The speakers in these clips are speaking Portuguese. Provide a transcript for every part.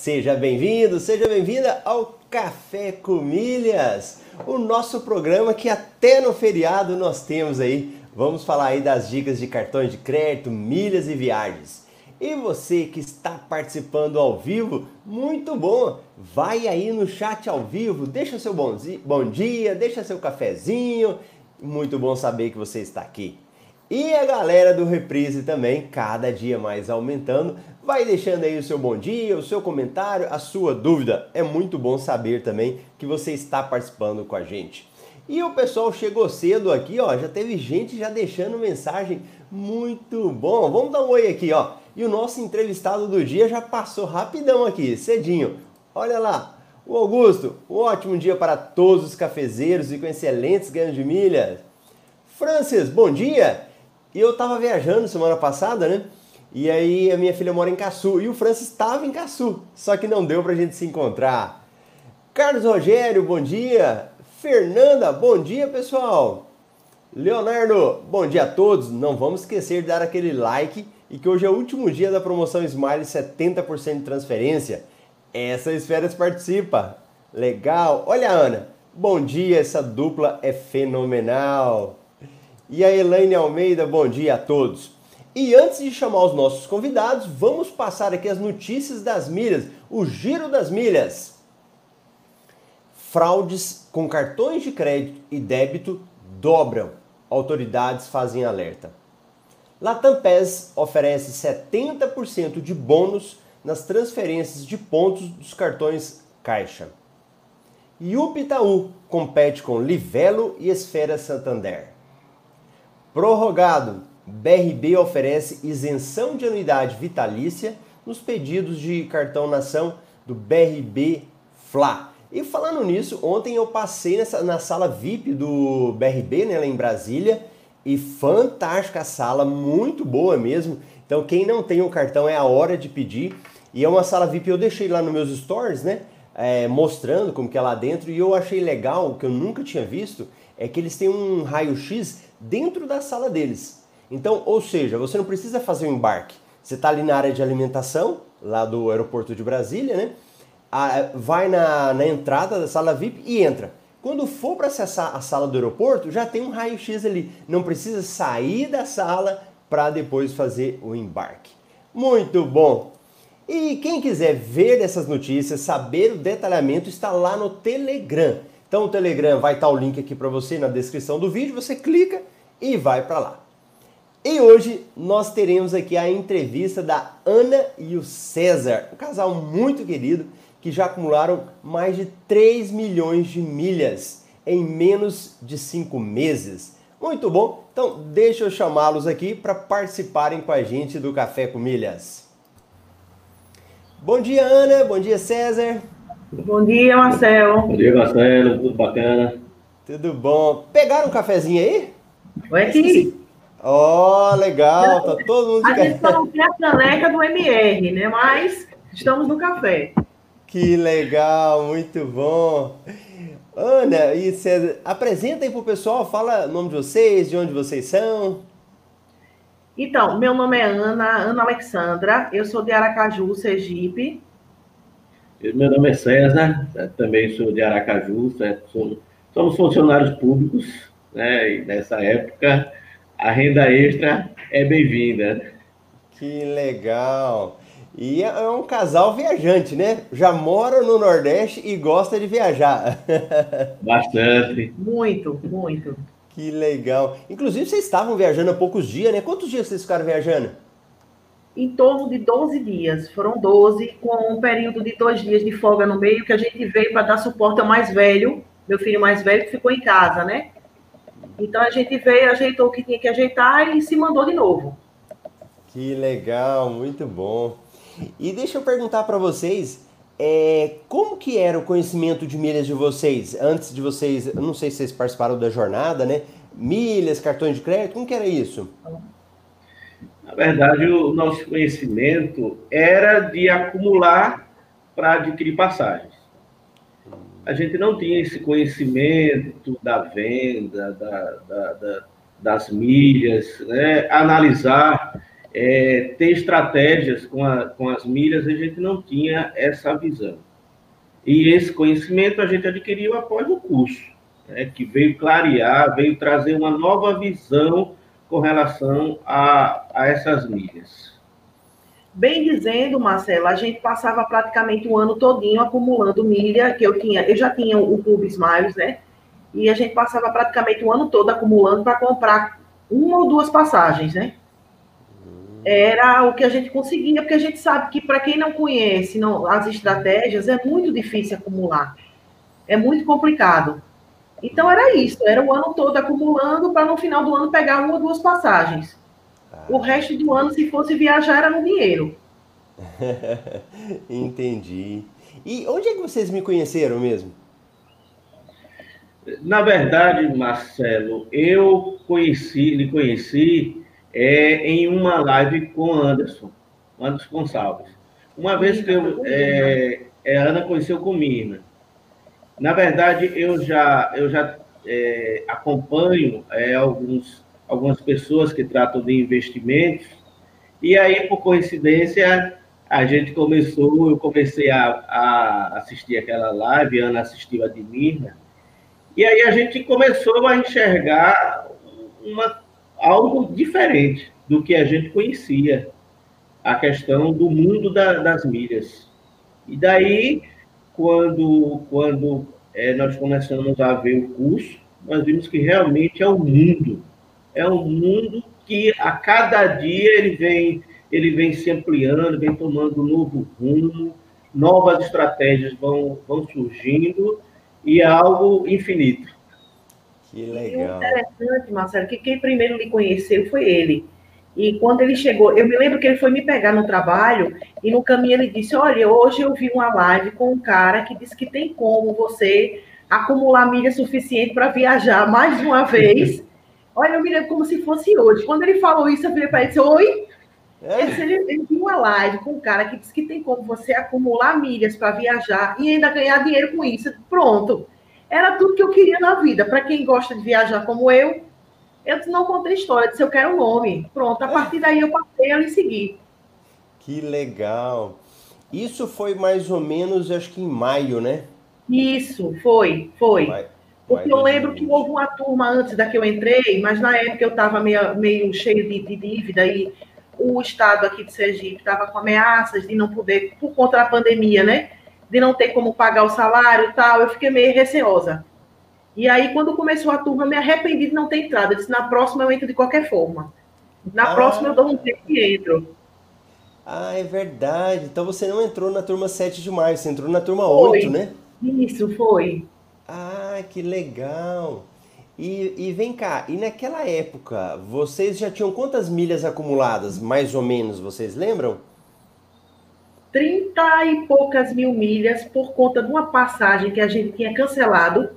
Seja bem-vindo, seja bem-vinda ao Café com Milhas, o nosso programa que até no feriado nós temos aí. Vamos falar aí das dicas de cartões de crédito, milhas e viagens. E você que está participando ao vivo, muito bom! Vai aí no chat ao vivo, deixa seu bom dia, deixa seu cafezinho. Muito bom saber que você está aqui. E a galera do Reprise também, cada dia mais aumentando. Vai deixando aí o seu bom dia, o seu comentário, a sua dúvida. É muito bom saber também que você está participando com a gente. E o pessoal chegou cedo aqui, ó, já teve gente já deixando mensagem. Muito bom. Vamos dar um oi aqui, ó. E o nosso entrevistado do dia já passou rapidão aqui, cedinho. Olha lá, o Augusto, um ótimo dia para todos os cafezeiros e com excelentes ganhos de milhas. Francis, bom dia! E eu tava viajando semana passada, né? E aí a minha filha mora em Caçu e o Francis estava em Caçu, só que não deu pra gente se encontrar. Carlos Rogério, bom dia. Fernanda, bom dia, pessoal. Leonardo, bom dia a todos. Não vamos esquecer de dar aquele like e que hoje é o último dia da promoção Smile 70% de transferência. Essa esferas participa. Legal. Olha, Ana. Bom dia, essa dupla é fenomenal. E a Elaine Almeida, bom dia a todos. E antes de chamar os nossos convidados, vamos passar aqui as notícias das milhas, o giro das milhas. Fraudes com cartões de crédito e débito dobram. Autoridades fazem alerta. Latam PES oferece 70% de bônus nas transferências de pontos dos cartões Caixa. E o Itaú compete com Livelo e Esfera Santander. Prorrogado, BRB oferece isenção de anuidade vitalícia nos pedidos de cartão nação do BRB Fla. E falando nisso, ontem eu passei nessa, na sala VIP do BRB, né, lá em Brasília, e fantástica sala, muito boa mesmo. Então, quem não tem o cartão é a hora de pedir. E é uma sala VIP, eu deixei lá nos meus stories, né? É, mostrando como que é lá dentro. E eu achei legal, que eu nunca tinha visto, é que eles têm um raio-x dentro da sala deles. Então, ou seja, você não precisa fazer um embarque. Você está ali na área de alimentação, lá do aeroporto de Brasília, né? vai na, na entrada da sala VIP e entra. Quando for para acessar a sala do aeroporto, já tem um raio-x ali. Não precisa sair da sala para depois fazer o embarque. Muito bom! E quem quiser ver essas notícias, saber o detalhamento, está lá no Telegram. Então o Telegram vai estar o link aqui para você na descrição do vídeo, você clica e vai para lá. E hoje nós teremos aqui a entrevista da Ana e o César, um casal muito querido que já acumularam mais de 3 milhões de milhas em menos de 5 meses. Muito bom, então deixa eu chamá-los aqui para participarem com a gente do Café com Milhas. Bom dia, Ana, bom dia, César. Bom dia, Marcelo. Bom dia, Marcelo. Tudo bacana? Tudo bom. Pegaram um cafezinho aí? Oi, aqui. Ó, oh, legal. Tá todo mundo de A gente só não tem a caneca do MR, né? Mas estamos no café. Que legal, muito bom. Ana e César, apresenta aí pro pessoal, fala o nome de vocês, de onde vocês são. Então, meu nome é Ana, Ana Alexandra, eu sou de Aracaju, Sergipe. Meu nome é César, né, também sou de Aracaju, somos funcionários públicos, né? E nessa época a renda extra é bem-vinda. Que legal! E é um casal viajante, né? Já mora no Nordeste e gosta de viajar. Bastante. Muito, muito. Que legal. Inclusive, vocês estavam viajando há poucos dias, né? Quantos dias vocês ficaram viajando? em torno de 12 dias. Foram 12, com um período de dois dias de folga no meio, que a gente veio para dar suporte ao mais velho, meu filho mais velho, que ficou em casa, né? Então a gente veio, ajeitou o que tinha que ajeitar e se mandou de novo. Que legal, muito bom. E deixa eu perguntar para vocês, é, como que era o conhecimento de milhas de vocês antes de vocês, eu não sei se vocês participaram da jornada, né? Milhas, cartões de crédito, como que era isso? Na verdade, o nosso conhecimento era de acumular para adquirir passagens. A gente não tinha esse conhecimento da venda, da, da, da, das milhas, né? analisar é, ter estratégias com, a, com as milhas, a gente não tinha essa visão. E esse conhecimento a gente adquiriu após o curso, né, que veio clarear, veio trazer uma nova visão com relação a, a essas milhas. Bem dizendo, Marcelo, a gente passava praticamente o ano todinho acumulando milha, que eu tinha, eu já tinha o Clube Smiles, né? E a gente passava praticamente o ano todo acumulando para comprar uma ou duas passagens, né? Era o que a gente conseguia, porque a gente sabe que para quem não conhece não, as estratégias é muito difícil acumular. É muito complicado. Então era isso, era o ano todo acumulando para no final do ano pegar uma ou duas passagens. O resto do ano, se fosse viajar, era no dinheiro. Entendi. E onde é que vocês me conheceram mesmo? Na verdade, Marcelo, eu conheci, lhe conheci é, em uma live com Anderson, Anderson Gonçalves. Uma vez que eu, é, é, a Ana conheceu comigo. Na verdade, eu já, eu já é, acompanho é, alguns algumas pessoas que tratam de investimentos. E aí, por coincidência, a gente começou, eu comecei a, a assistir aquela live, a Ana assistiu a de Mirna, e aí a gente começou a enxergar uma, algo diferente do que a gente conhecia, a questão do mundo da, das milhas. E daí, quando, quando é, nós começamos a ver o curso, nós vimos que realmente é o mundo é um mundo que a cada dia ele vem, ele vem se ampliando, vem tomando um novo rumo, novas estratégias vão, vão surgindo e é algo infinito. Que legal. E interessante, Marcelo, que quem primeiro lhe conheceu foi ele. E quando ele chegou, eu me lembro que ele foi me pegar no trabalho e no caminho ele disse: Olha, hoje eu vi uma live com um cara que disse que tem como você acumular milha suficiente para viajar mais uma vez Olha, eu me lembro como se fosse hoje. Quando ele falou isso, eu falei para ele, disse, oi? É. Ele, ele viu uma live com um cara que disse que tem como você acumular milhas para viajar e ainda ganhar dinheiro com isso. Pronto. Era tudo que eu queria na vida. Para quem gosta de viajar como eu, eu não contei história, disse, eu quero um nome. Pronto, a partir daí eu passei a lhe seguir. Que legal. Isso foi mais ou menos, acho que em maio, né? Isso, foi, foi. Maio. Porque eu lembro que houve uma turma antes da que eu entrei, mas na época eu estava meio, meio cheio de, de, dívida e o estado aqui de Sergipe estava com ameaças de não poder, por conta da pandemia, né? De não ter como pagar o salário e tal. Eu fiquei meio receosa. E aí, quando começou a turma, eu me arrependi de não ter entrado. Eu disse, na próxima eu entro de qualquer forma. Na ah. próxima eu dou um tempo e entro. Ah, é verdade. Então você não entrou na turma 7 de maio, você entrou na turma foi. 8, né? Isso, foi. Ah, que legal! E, e, vem cá, e naquela época, vocês já tinham quantas milhas acumuladas, mais ou menos, vocês lembram? Trinta e poucas mil milhas por conta de uma passagem que a gente tinha cancelado,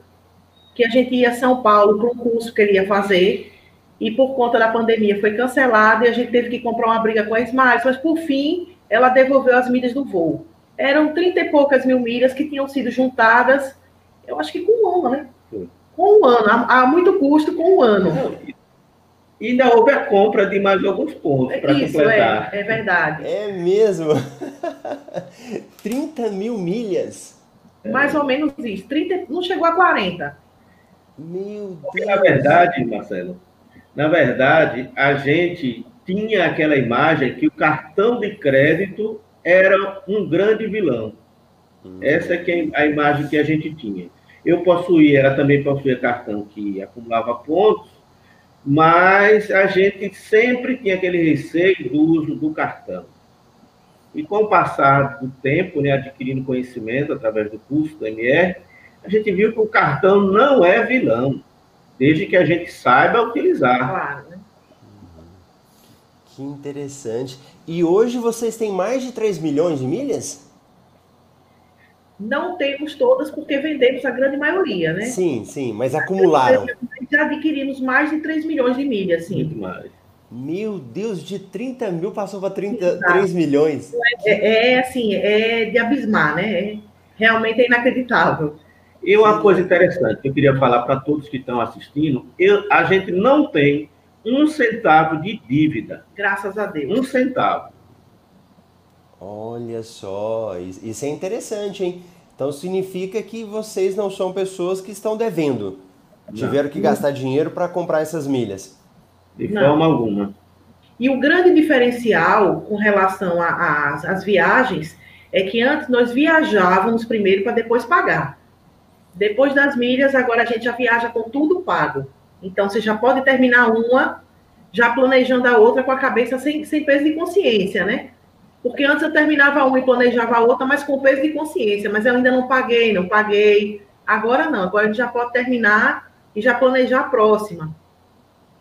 que a gente ia a São Paulo para um curso que ele ia fazer, e por conta da pandemia foi cancelado e a gente teve que comprar uma briga com a Smiles, mas por fim ela devolveu as milhas do voo. Eram trinta e poucas mil milhas que tinham sido juntadas eu acho que com um ano, né? Com um ano, há, muito custo com um ano. E ainda houve a compra de mais alguns pontos para completar. É, é verdade. É mesmo? 30 mil milhas? Mais ou menos isso. 30, não chegou a 40. Meu Porque, Deus. na verdade, Marcelo, na verdade, a gente tinha aquela imagem que o cartão de crédito era um grande vilão. Essa é, que é a imagem que a gente tinha. Eu possuía, ela também possuía cartão que acumulava pontos, mas a gente sempre tinha aquele receio do uso do cartão. E com o passar do tempo, né, adquirindo conhecimento através do curso do MR, a gente viu que o cartão não é vilão, desde que a gente saiba utilizar. Claro, né? Que interessante. E hoje vocês têm mais de 3 milhões de milhas? Não temos todas porque vendemos a grande maioria, né? Sim, sim, mas acumularam. Já adquirimos mais de 3 milhões de milhas, sim. Muito mais. Meu Deus, de 30 mil passou para 3 milhões. É, é, assim, é de abismar, né? É, realmente é inacreditável. E uma coisa interessante que eu queria falar para todos que estão assistindo, eu, a gente não tem um centavo de dívida. Graças a Deus. Um centavo. Olha só, isso é interessante, hein? Então significa que vocês não são pessoas que estão devendo. Tiveram que gastar dinheiro para comprar essas milhas. De não. forma alguma. E o grande diferencial com relação às viagens é que antes nós viajávamos primeiro para depois pagar. Depois das milhas, agora a gente já viaja com tudo pago. Então você já pode terminar uma já planejando a outra com a cabeça sem, sem peso de consciência, né? Porque antes eu terminava uma e planejava a outra, mas com peso de consciência. Mas eu ainda não paguei, não paguei. Agora não, agora a gente já pode terminar e já planejar a próxima.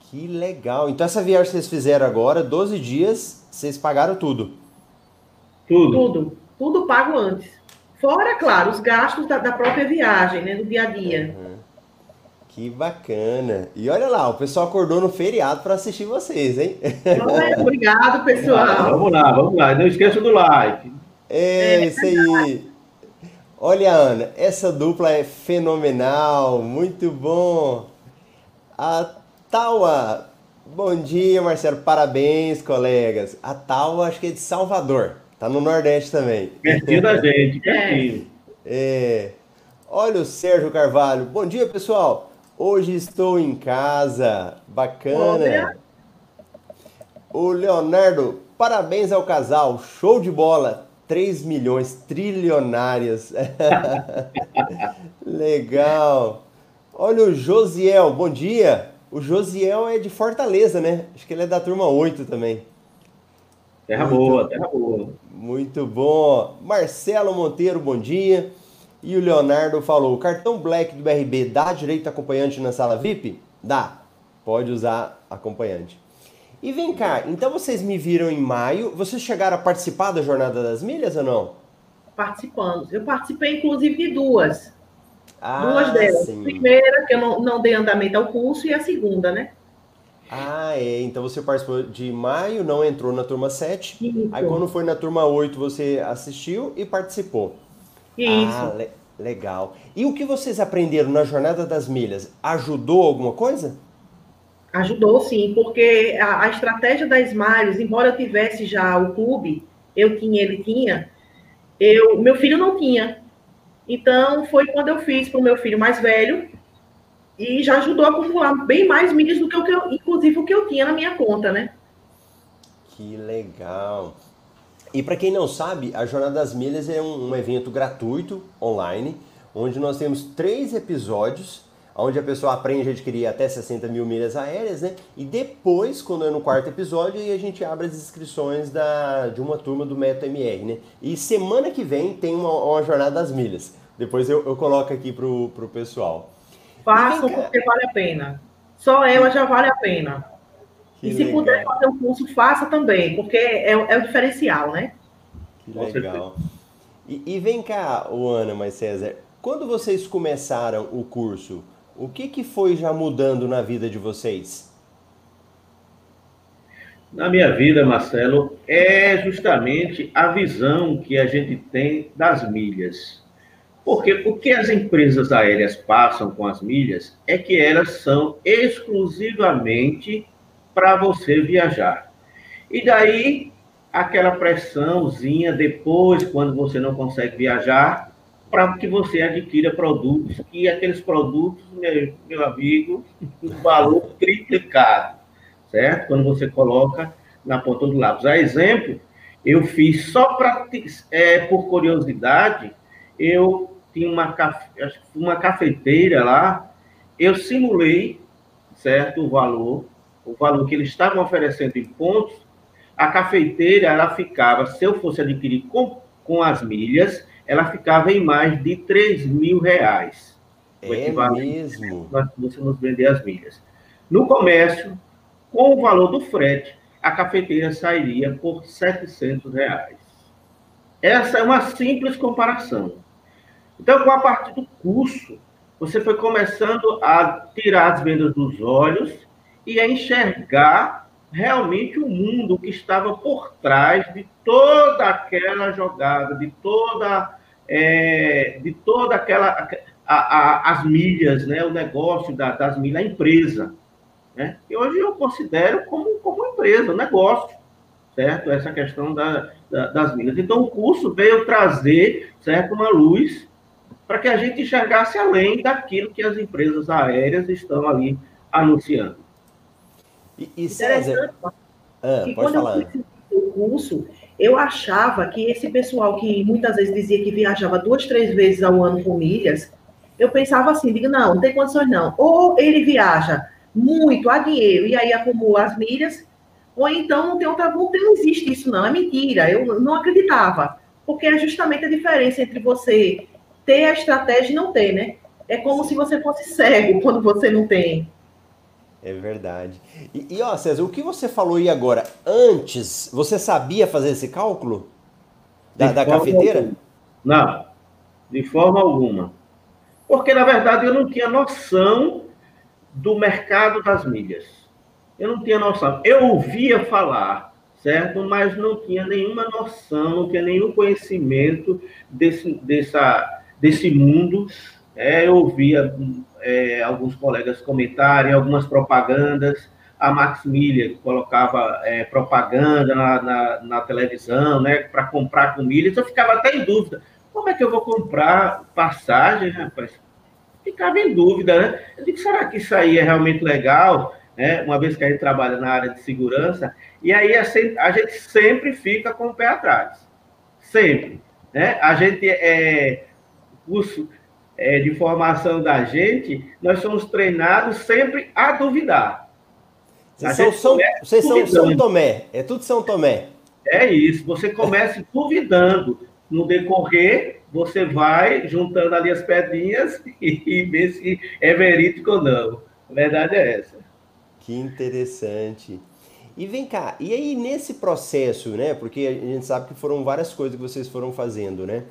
Que legal. Então essa viagem que vocês fizeram agora, 12 dias, vocês pagaram tudo? Tudo. Tudo. Tudo pago antes. Fora, claro, os gastos da, da própria viagem, né? Do dia a dia. Uhum. Que bacana. E olha lá, o pessoal acordou no feriado para assistir vocês, hein? Obrigado, pessoal. Vamos lá, vamos lá. Não esqueça do like. É, é isso aí. Olha, Ana, essa dupla é fenomenal, muito bom. A Taua, bom dia, Marcelo, parabéns, colegas. A Taua, acho que é de Salvador, tá no Nordeste também. Pertinho da gente, pertinho. É. Olha o Sérgio Carvalho, bom dia, pessoal. Hoje estou em casa. Bacana. O Leonardo, parabéns ao casal. Show de bola. 3 milhões trilionárias. Legal. Olha o Josiel, bom dia. O Josiel é de Fortaleza, né? Acho que ele é da turma 8 também. Terra muito, boa, terra boa. Muito bom. Marcelo Monteiro, bom dia. E o Leonardo falou: o cartão Black do BRB dá direito a acompanhante na sala VIP? Dá. Pode usar acompanhante. E vem cá, então vocês me viram em maio. Vocês chegaram a participar da Jornada das Milhas ou não? Participamos. Eu participei, inclusive, de duas. Ah, duas delas. Sim. A primeira, que eu não, não dei andamento ao curso, e a segunda, né? Ah, é. Então você participou de maio, não entrou na turma 7. Isso. Aí quando foi na turma 8, você assistiu e participou. Isso. Ah, le legal. E o que vocês aprenderam na Jornada das Milhas? Ajudou alguma coisa? Ajudou, sim, porque a, a estratégia da Smiles, embora eu tivesse já o clube, eu tinha, ele tinha, eu, meu filho não tinha. Então, foi quando eu fiz para o meu filho mais velho, e já ajudou a acumular bem mais milhas do que eu, inclusive o que eu tinha na minha conta, né? Que legal. E para quem não sabe, a Jornada das Milhas é um, um, evento gratuito, online, onde nós temos três episódios, onde a pessoa aprende a adquirir até 60 mil milhas aéreas, né? E depois, quando é no quarto episódio, aí a gente abre as inscrições da, de uma turma do Método MR, né? E semana que vem tem uma, uma Jornada das Milhas. Depois eu, eu coloco aqui pro, pro pessoal. Façam porque vale a pena. Só ela já vale a pena. Que e se legal. puder fazer um curso, faça também, porque é, é o diferencial, né? Que legal. E, e, vem cá, Ana, mas César, quando vocês começaram o curso, o que, que foi já mudando na vida de vocês? Na minha vida, Marcelo, é justamente a visão que a gente tem das milhas. Porque o que as empresas aéreas passam com as milhas é que elas são exclusivamente para você viajar. E daí, aquela pressãozinha depois, quando você não consegue viajar, para que você adquira produtos, e aqueles produtos, meu, meu amigo, o valor triplicado, certo? Quando você coloca na ponta do lápis. A exemplo, eu fiz só para, é, por curiosidade, eu tinha uma, uma cafeteira lá, eu simulei, certo, o valor, o valor que eles estavam oferecendo em pontos, a cafeteira, ela ficava, se eu fosse adquirir com, com as milhas, ela ficava em mais de 3 mil reais. É mesmo? Nós você nos vender as milhas. No comércio, com o valor do frete, a cafeteira sairia por 700 reais. Essa é uma simples comparação. Então, com a partir do curso, você foi começando a tirar as vendas dos olhos e a enxergar realmente o mundo que estava por trás de toda aquela jogada, de toda, é, de toda aquela a, a, as milhas, né, o negócio da, das milhas, a empresa. né? E hoje eu considero como, como empresa, um negócio, certo? Essa questão da, da, das milhas. Então, o curso veio trazer, certo, uma luz para que a gente enxergasse além daquilo que as empresas aéreas estão ali anunciando. E, e César, ah, e quando falar. eu fiz o curso, eu achava que esse pessoal que muitas vezes dizia que viajava duas, três vezes ao ano com milhas, eu pensava assim, digo, não, não tem condições não. Ou ele viaja muito a dinheiro e aí acumula as milhas, ou então não tem outra, não, tem, não existe isso não, é mentira, eu não acreditava. Porque é justamente a diferença entre você ter a estratégia e não ter, né? É como se você fosse cego quando você não tem. É verdade. E, e ó, César, o que você falou aí agora? Antes, você sabia fazer esse cálculo? Da, da cafeteira? Alguma. Não, de forma alguma. Porque, na verdade, eu não tinha noção do mercado das milhas. Eu não tinha noção. Eu ouvia falar, certo? Mas não tinha nenhuma noção, não tinha nenhum conhecimento desse, dessa, desse mundo. É, eu ouvia é, alguns colegas comentarem algumas propagandas. A Max Milha colocava é, propaganda na, na, na, televisão, né, para comprar com milhas. Eu ficava até em dúvida: como é que eu vou comprar passagem, rapaz? Ficava em dúvida, né? Eu digo: será que isso aí é realmente legal? Né? Uma vez que a gente trabalha na área de segurança, e aí a gente sempre fica com o pé atrás. Sempre. Né? A gente é curso é, de formação da gente, nós somos treinados sempre a duvidar. Vocês, são, são, vocês são São Tomé, é tudo São Tomé. É isso, você começa duvidando. No decorrer, você vai juntando ali as pedrinhas e, e vê se é verídico ou não. A verdade é essa. Que interessante. E vem cá, e aí nesse processo, né? Porque a gente sabe que foram várias coisas que vocês foram fazendo, né?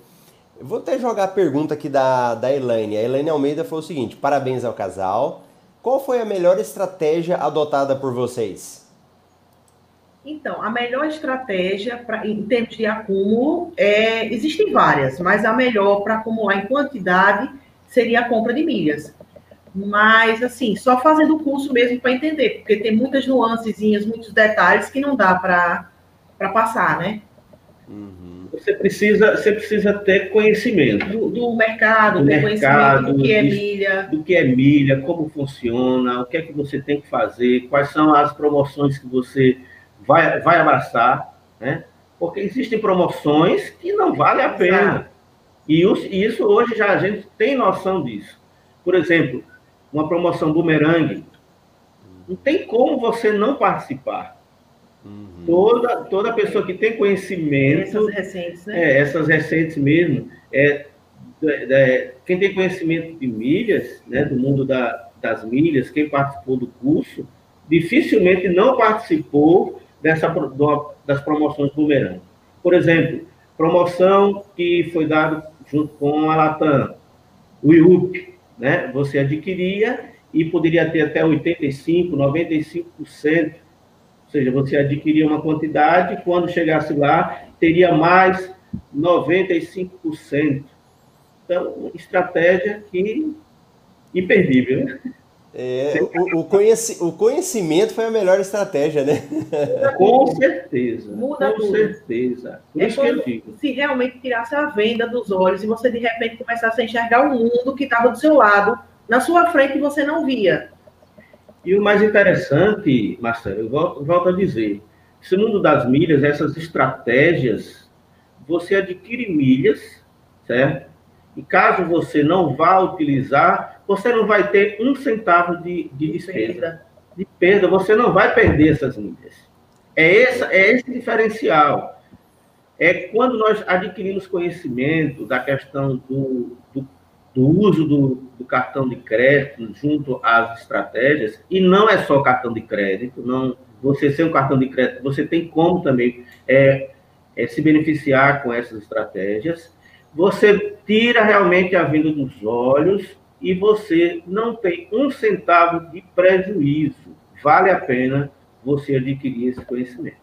Eu vou até jogar a pergunta aqui da, da Elaine. A Elaine Almeida falou o seguinte: parabéns ao casal. Qual foi a melhor estratégia adotada por vocês? Então, a melhor estratégia pra, em termos de acúmulo, é, existem várias, mas a melhor para acumular em quantidade seria a compra de milhas. Mas, assim, só fazendo o curso mesmo para entender, porque tem muitas nuancezinhas, muitos detalhes que não dá para passar, né? Uhum você precisa, você precisa ter conhecimento. Do, do mercado, do ter mercado, do que é milha. Do que é milha, como funciona, o que é que você tem que fazer, quais são as promoções que você vai, vai abraçar, né? Porque existem promoções que não valem a pena. E isso hoje já a gente tem noção disso. Por exemplo, uma promoção bumerangue, não tem como você não participar. Uhum. Toda, toda pessoa que tem conhecimento. Essas recentes, né? É, essas recentes mesmo. É, é, quem tem conhecimento de milhas, né, do mundo da, das milhas, quem participou do curso, dificilmente não participou dessa, do, das promoções Boomerang. Por exemplo, promoção que foi dada junto com a Latam, o IUP, né? Você adquiria e poderia ter até 85, 95% ou seja, você adquiria uma quantidade, quando chegasse lá, teria mais 95%. Então, estratégia que imperdível, né? É, o, o, conheci, o, conhecimento foi a melhor estratégia, né? Com certeza. Muda com tudo. certeza. Por é isso que eu digo. Se realmente tirasse a venda dos olhos e você de repente começasse a enxergar o mundo que estava do seu lado, na sua frente você não via. E o mais interessante, Marcelo, eu volto, volto a dizer, esse mundo das milhas, essas estratégias, você adquire milhas, certo? E caso você não vá utilizar, você não vai ter um centavo de, de despesa. De perda, você não vai perder essas milhas. É, essa, é esse diferencial. É quando nós adquirimos conhecimento da questão do, do do uso do, do, cartão de crédito junto às estratégias, e não é só cartão de crédito, não você ser um cartão de crédito, você tem como também é, é, se beneficiar com essas estratégias. Você tira realmente a venda dos olhos e você não tem um centavo de prejuízo. Vale a pena você adquirir esse conhecimento.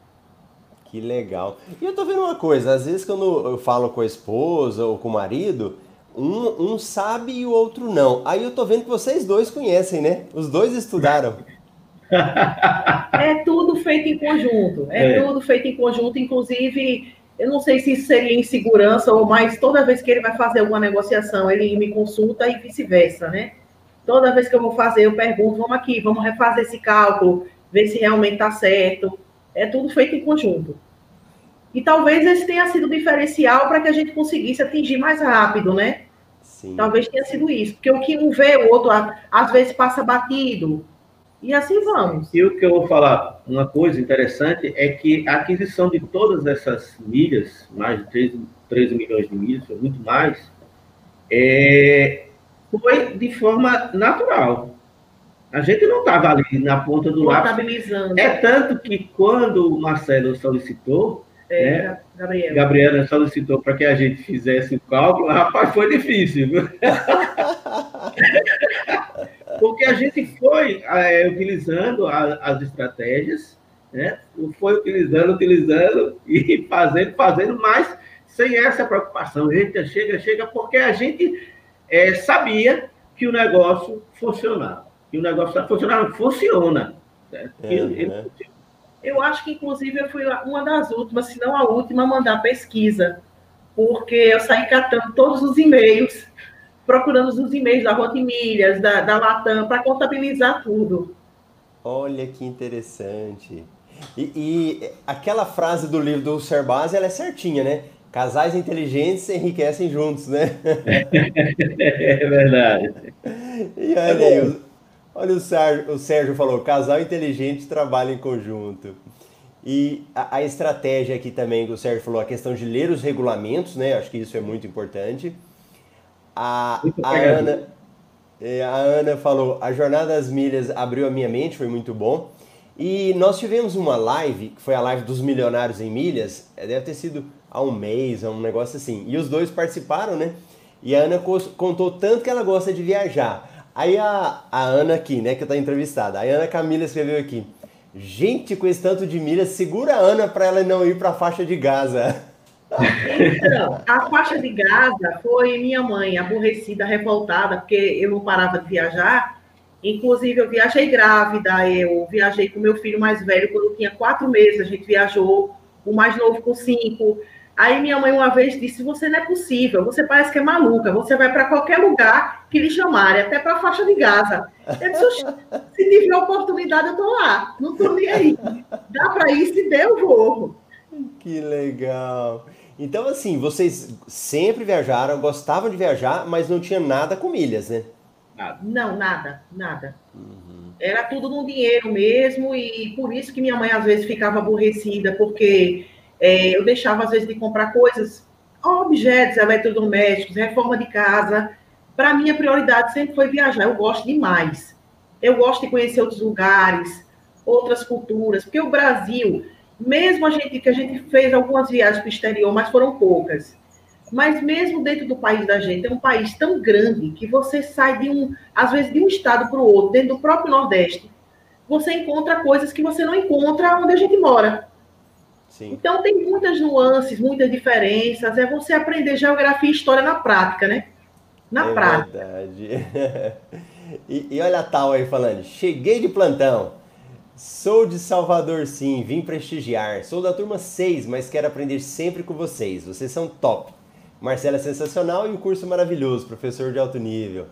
Que legal. E eu tô vendo uma coisa, às vezes quando eu falo com a esposa ou com o marido, um, um sabe e o outro não. Aí eu tô vendo que vocês dois conhecem, né? Os dois estudaram. é tudo feito em conjunto. É, é, tudo feito em conjunto, inclusive. Eu não sei se isso seria insegurança ou mais toda vez que ele vai fazer alguma negociação, ele me consulta e vice-versa, né? Toda vez que eu vou fazer, eu pergunto, vamos aqui, vamos refazer esse cálculo, ver se realmente está certo. É tudo feito em conjunto. E talvez esse tenha sido o diferencial para que a gente conseguisse atingir mais rápido, né? Sim. Talvez tenha sido isso. Porque o que um vê, o outro às vezes passa batido. E assim vamos. E o que eu vou falar, uma coisa interessante é que a aquisição de todas essas milhas, mais de 13, 13 milhões de milhas, foi muito mais, é, foi de forma natural. A gente não estava ali na ponta do lápis. É tanto que quando o Marcelo solicitou, é, né? Gabriela. Gabriela solicitou para que a gente fizesse o cálculo, rapaz, foi difícil. Porque a gente foi é, utilizando a, as estratégias, né? foi utilizando, utilizando e fazendo, fazendo, mas sem essa preocupação. A gente chega, chega, porque a gente é, sabia que o negócio funcionava. Que o negócio funcionava, funciona. Né? É, ele, né? Eu acho que, inclusive, eu fui uma das últimas, se não a última, a mandar pesquisa, porque eu saí catando todos os e-mails, procurando os e-mails da Rotimilhas, da, da Latam, para contabilizar tudo. Olha que interessante. E, e, aquela frase do livro do Serbaz, ela é certinha, né? Casais inteligentes enriquecem juntos, né? é verdade. E olha aí, Olha, o Sérgio, o Sérgio falou: casal inteligente trabalha em conjunto. E a, a, estratégia aqui também que o Sérgio falou, a questão de ler os regulamentos, né? Acho que isso é muito importante. A, a, Ana, é, a Ana falou: a Jornada das Milhas abriu a minha mente, foi muito bom. E nós tivemos uma live, que foi a live dos milionários em milhas, é, deve ter sido há um mês, um negócio assim. E os dois participaram, né? E a Ana contou tanto que ela gosta de viajar. Aí a, a Ana aqui, né, que tá entrevistada, a Ana Camila escreveu aqui. Gente, com esse tanto de milhas, segura a Ana para ela não ir para a faixa de Gaza. Então, a faixa de Gaza foi minha mãe, aborrecida, revoltada, porque eu não parava de viajar. Inclusive, eu viajei grávida, eu viajei com meu filho mais velho quando tinha quatro meses, a gente viajou, o mais novo com cinco. Aí minha mãe uma vez disse: Você não é possível, você parece que é maluca, você vai para qualquer lugar que lhe chamarem, até para a faixa de Gaza. Eu disse: Se tiver oportunidade, eu estou lá, não estou nem aí. Dá para ir, se der, eu vou. Que legal. Então, assim, vocês sempre viajaram, gostavam de viajar, mas não tinha nada com milhas, né? Não, nada, nada. Uhum. Era tudo no dinheiro mesmo, e por isso que minha mãe às vezes ficava aborrecida, porque é, eu deixava, às vezes, de comprar coisas, objetos eletrodomésticos, reforma de casa. Para mim, a prioridade sempre foi viajar. Eu gosto demais. Eu gosto de conhecer outros lugares, outras culturas, porque o Brasil, mesmo a gente que a gente fez algumas viagens para o exterior, mas foram poucas. Mas mesmo dentro do país da gente, é um país tão grande que você sai de um, às vezes, de um estado para o outro, dentro do próprio Nordeste, você encontra coisas que você não encontra onde a gente mora. Sim. Então tem muitas nuances, muitas diferenças. É você aprender geografia e história na prática, né? Na é prática. Verdade. e, e olha a tal aí falando, cheguei de plantão. Sou de Salvador, sim, vim prestigiar. Sou da turma 6, mas quero aprender sempre com vocês. Vocês são top. Marcelo é sensacional e o curso maravilhoso, professor de alto nível.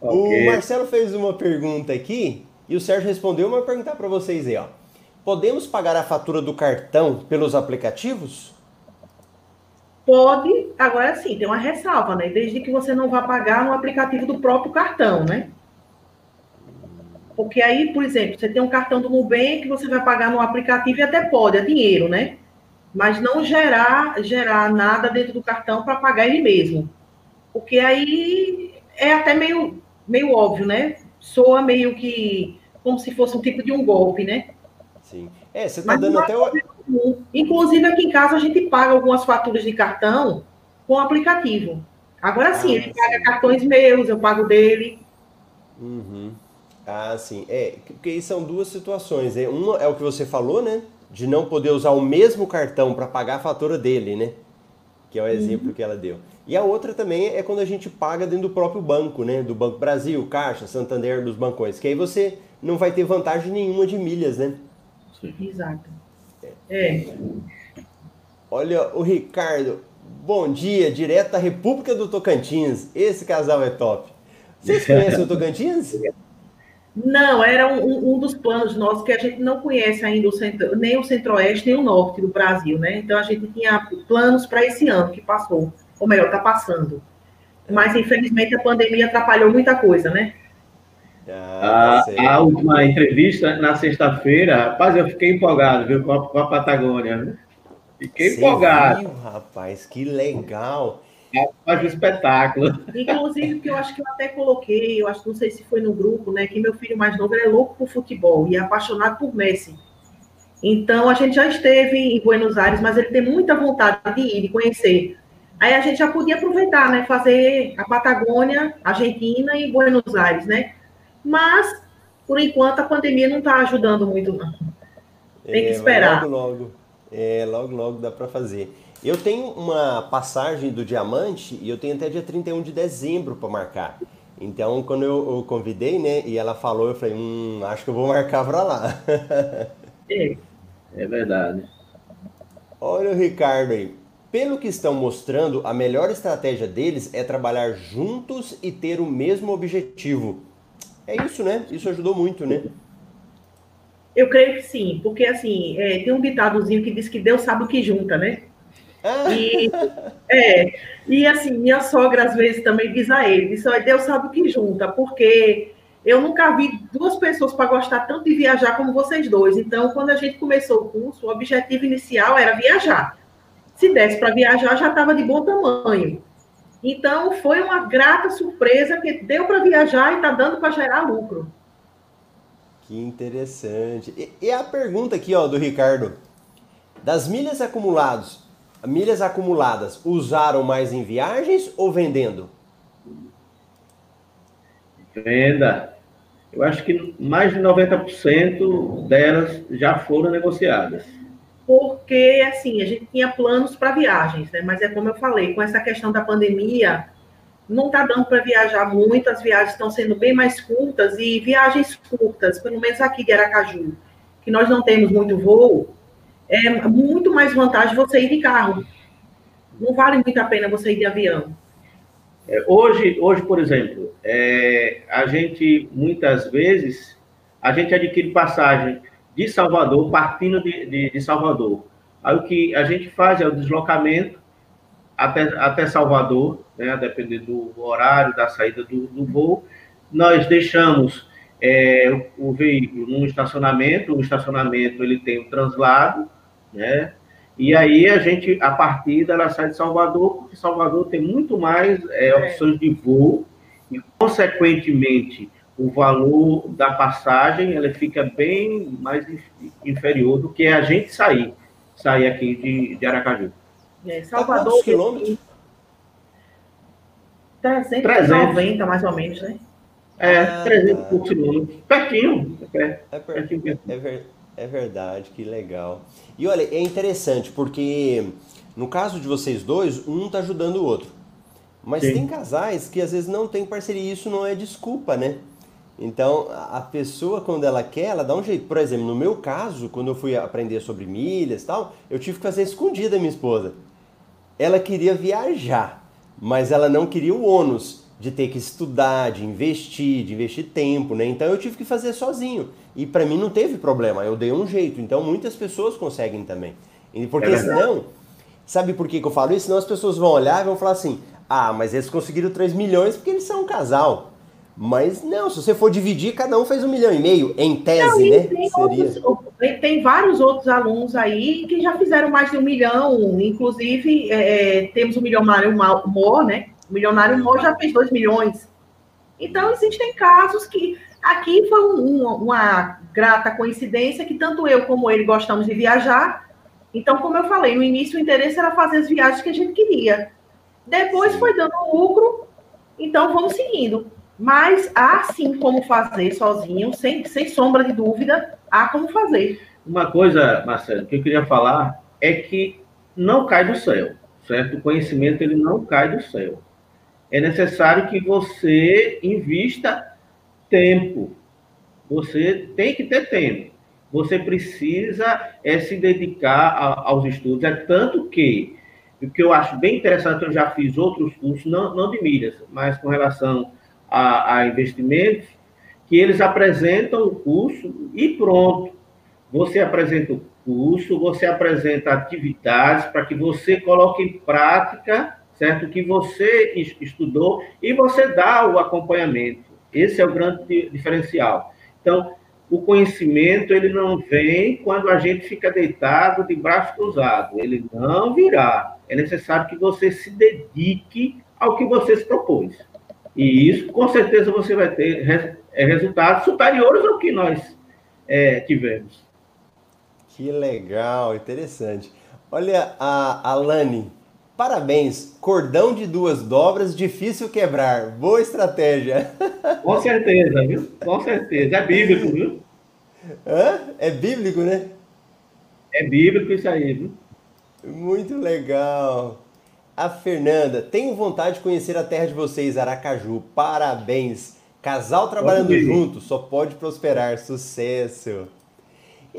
Okay. O Marcelo fez uma pergunta aqui e o Sérgio respondeu, mas vou perguntar para vocês aí, ó. Podemos pagar a fatura do cartão pelos aplicativos? Pode, agora sim, tem uma ressalva, né? Desde que você não vá pagar no aplicativo do próprio cartão, né? Porque aí, por exemplo, você tem um cartão do Nubank, você vai pagar no aplicativo e até pode, é dinheiro, né? Mas não gerar, gerar nada dentro do cartão para pagar ele mesmo. Porque aí é até meio, meio óbvio, né? Soa meio que como se fosse um tipo de um golpe, né? Sim. É, você está dando até o. Inclusive, aqui em casa a gente paga algumas faturas de cartão com o aplicativo. Agora sim, ah, ele sim. paga cartões meus, eu pago dele. Uhum. Ah, sim. É, porque aí são duas situações. Né? Uma é o que você falou, né? De não poder usar o mesmo cartão para pagar a fatura dele, né? Que é o exemplo uhum. que ela deu. E a outra também é quando a gente paga dentro do próprio banco, né? Do Banco Brasil, Caixa, Santander, dos bancões. Que aí você não vai ter vantagem nenhuma de milhas, né? Sim. Exato. É. Olha, o Ricardo, bom dia, direto da República do Tocantins. Esse casal é top. Vocês conhecem o Tocantins? Não, era um, um, dos planos nossos que a gente não conhece ainda o centro, nem o centro-oeste, nem o norte do Brasil, né? Então a gente tinha planos para esse ano que passou, ou melhor, está passando. Mas infelizmente a pandemia atrapalhou muita coisa, né? Ah, a, a, última entrevista na sexta-feira, rapaz, eu fiquei empolgado, viu, com a, com a Patagônia. Fiquei Você empolgado. Viu, rapaz, que legal faz um espetáculo. Inclusive, que eu acho que eu até coloquei, eu acho que não sei se foi no grupo, né? Que meu filho mais novo é louco por futebol e é apaixonado por Messi. Então, a gente já esteve em Buenos Aires, mas ele tem muita vontade de ir, de conhecer. Aí a gente já podia aproveitar, né? Fazer a Patagônia, Argentina e Buenos Aires, né? Mas, por enquanto, a pandemia não está ajudando muito, não. Tem que é, esperar. Logo, logo. É, logo, logo dá para fazer. Eu tenho uma passagem do Diamante e eu tenho até dia 31 de dezembro para marcar. Então, quando eu, eu, convidei, né, e ela falou, eu falei, hum, acho que eu vou marcar para lá. é, é verdade. Olha o Ricardo aí. Pelo que estão mostrando, a melhor estratégia deles é trabalhar juntos e ter o mesmo objetivo. É isso, né? Isso ajudou muito, né? Eu creio que sim, porque assim, é, tem um ditadozinho que diz que Deus sabe o que junta, né? E, é, e assim, minha sogra às vezes também diz a ele, diz, Deus sabe o que junta, porque eu nunca vi duas pessoas para gostar tanto de viajar como vocês dois. Então, quando a gente começou o curso, o objetivo inicial era viajar. Se desse para viajar, já estava de bom tamanho. Então, foi uma grata surpresa que deu para viajar e está dando para gerar lucro. Que interessante. E, e a pergunta aqui, ó, do Ricardo. Das milhas acumuladas, milhas acumuladas usaram mais em viagens ou vendendo? Venda. Eu acho que mais de 90% delas já foram negociadas. Porque, assim, a gente tinha planos para viagens, né? Mas é como eu falei, com essa questão da pandemia, não está dando para viajar muito, as viagens estão sendo bem mais curtas e viagens curtas, pelo menos aqui de Aracaju, que nós não temos muito voo, é muito mais vantagem você ir de carro. Não vale muito a pena você ir de avião. É, hoje, hoje, por exemplo, é, a gente muitas vezes a gente adquire passagem de Salvador, partindo de, de, de Salvador. Aí o que a gente faz é o deslocamento até, até Salvador, né, a depender do horário da saída do, do voo. Nós deixamos é, o, o veículo num estacionamento, o estacionamento ele tem o translado, né? E aí a gente, a partida, ela sai de Salvador, porque Salvador tem muito mais é, é. opções de voo, e, consequentemente, o valor da passagem ela fica bem mais inferior do que a gente sair, sair aqui de, de Aracaju. É, Salvador... Quantos quilômetros? 390, 300. mais ou menos, né? É, ah, 300 por quilômetro. Pertinho. É, é, per... pertinho. é, ver... É verdade, que legal. E olha, é interessante porque no caso de vocês dois, um tá ajudando o outro. Mas Sim. tem casais que às vezes não tem parceria e isso não é desculpa, né? Então, a pessoa, quando ela quer, ela dá um jeito. Por exemplo, no meu caso, quando eu fui aprender sobre milhas e tal, eu tive que fazer escondida a minha esposa. Ela queria viajar, mas ela não queria o ônus de ter que estudar, de investir, de investir tempo, né? Então eu tive que fazer sozinho. E para mim não teve problema, eu dei um jeito. Então muitas pessoas conseguem também. Porque é senão, sabe por que, que eu falo isso? Senão as pessoas vão olhar e vão falar assim: ah, mas eles conseguiram 3 milhões porque eles são um casal. Mas não, se você for dividir, cada um fez um milhão e meio, em tese, não, né? Tem, Seria... outros, tem vários outros alunos aí que já fizeram mais de um milhão, inclusive é, é temos o milionário Mor, né? O milionário Mor já fez 2 milhões. Então, existem casos que Aqui foi um, uma grata coincidência que tanto eu como ele gostamos de viajar. Então, como eu falei, no início o interesse era fazer as viagens que a gente queria. Depois foi dando lucro, então vamos seguindo. Mas há sim como fazer sozinho, sem, sem sombra de dúvida, há como fazer. Uma coisa, Marcelo, que eu queria falar é que não cai do céu, certo? O conhecimento ele não cai do céu. É necessário que você invista tempo. Você tem que ter tempo. Você precisa é, se dedicar a, aos estudos. É tanto que, o que eu acho bem interessante, eu já fiz outros cursos, não, não de milhas, mas com relação a, a investimentos, que eles apresentam o curso e pronto. Você apresenta o curso, você apresenta atividades para que você coloque em prática, certo? O que você estudou e você dá o acompanhamento. Esse é o grande diferencial. Então, o conhecimento ele não vem quando a gente fica deitado de braço cruzado. Ele não virá. É necessário que você se dedique ao que você se propôs. E isso, com certeza, você vai ter é, resultados superiores ao que nós é, tivemos. Que legal, interessante. Olha a Alane, parabéns. Cordão de duas dobras, difícil quebrar. Boa estratégia. Com certeza, viu? Com certeza. É bíblico, viu? Hã? É bíblico, né? É bíblico isso aí, viu? Muito legal. A Fernanda, tenho vontade de conhecer a terra de vocês, Aracaju. Parabéns. Casal trabalhando junto, só pode prosperar. Sucesso.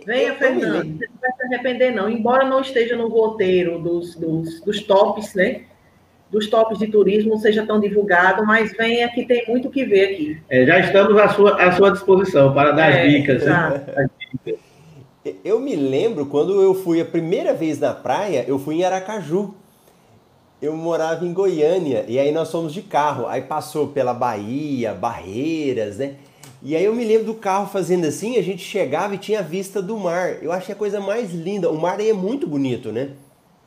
Venha, Fernando, você não vai se arrepender, não. Embora não esteja no roteiro dos, dos, dos tops, né? Dos tops de turismo, não seja tão divulgado, mas venha que tem muito o que ver aqui. É, já estamos à sua, à sua disposição para dar é, dicas. Eu me lembro quando eu fui a primeira vez na praia, eu fui em Aracaju. Eu morava em Goiânia e aí nós fomos de carro. Aí passou pela Bahia, Barreiras, né? E aí eu me lembro do carro fazendo assim, a gente chegava e tinha a vista do mar. Eu achei a coisa mais linda. O mar aí é muito bonito, né?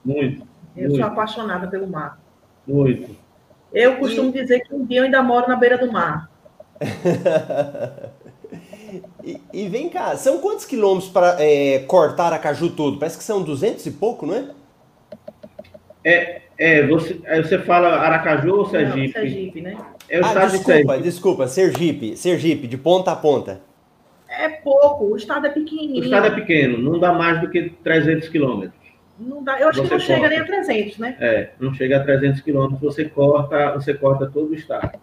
Muito. Eu muito. sou apaixonada pelo mar. Muito. Eu costumo e... dizer que um dia eu ainda moro na beira do mar. e, e, vem cá, são quantos quilômetros para é, cortar a caju todo? Parece que são 200 e pouco, não é? É, é você, você fala Aracaju ou Sergipe? Não, Sergipe, né? É o ah, desculpa, de desculpa, Sergipe, Sergipe, de ponta a ponta. É pouco, o estado é pequenininho. O estado é pequeno, não dá mais do que 300 quilômetros. Não dá, eu acho você que não corta. chega nem a 300, né? É, não chega a 300 quilômetros, você corta, você corta todo o estado.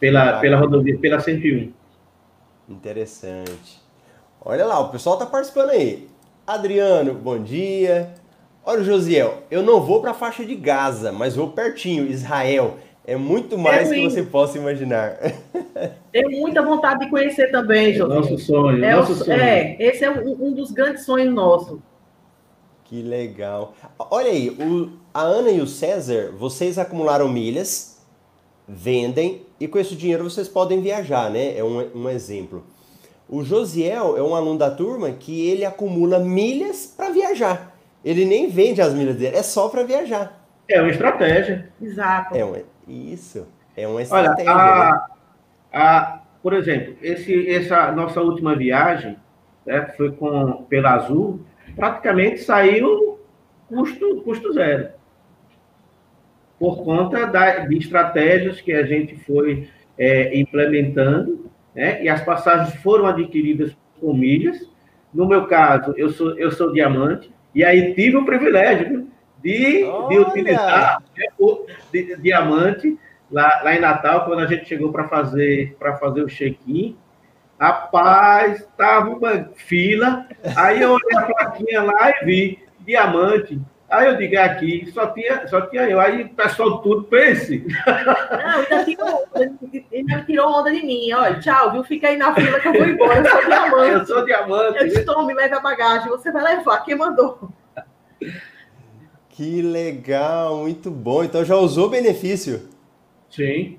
Pela, pela rodovia, pela 101. Interessante. Olha lá, o pessoal tá participando aí. Adriano, bom dia. Olha, Josiel, eu não vou para a faixa de Gaza, mas vou pertinho, Israel. É muito mais é que você possa imaginar. Tenho muita vontade de conhecer também, José. Nosso sonho, é nosso o, sonho. É, esse é um, um, dos grandes sonhos nossos. Que legal. Olha aí, o, a Ana e o César, vocês acumularam milhas, vendem, e com esse dinheiro vocês podem viajar, né? É um, um exemplo. O Josiel é um aluno da turma que ele acumula milhas para viajar. Ele nem vende as milhas dele, é só para viajar. É uma estratégia. Exato. É uma, isso. É uma estratégia. Olha, a, né? a, por exemplo, esse, essa nossa última viagem né, foi com, pela Azul, praticamente saiu custo, custo zero. Por conta da, de estratégias que a gente foi é, implementando, né, e as passagens foram adquiridas com milhas. No meu caso, eu sou, eu sou diamante, e aí tive o privilégio de, de utilizar né, o de, diamante lá, lá em Natal, quando a gente chegou para fazer, fazer o check-in. Rapaz, estava uma fila. Aí eu olhei a plaquinha lá e vi diamante. Aí eu digo, é aqui, só tinha, só tinha eu. Aí o pessoal tudo, pense. Não, ainda tirou, ainda tirou onda de mim. Olha, tchau, viu? Fica aí na fila que eu vou embora. Eu sou diamante. Eu sou diamante. Eu disse, tome, leve a bagagem. Você vai levar. Quem mandou? Que legal, muito bom. Então já usou o benefício? Sim,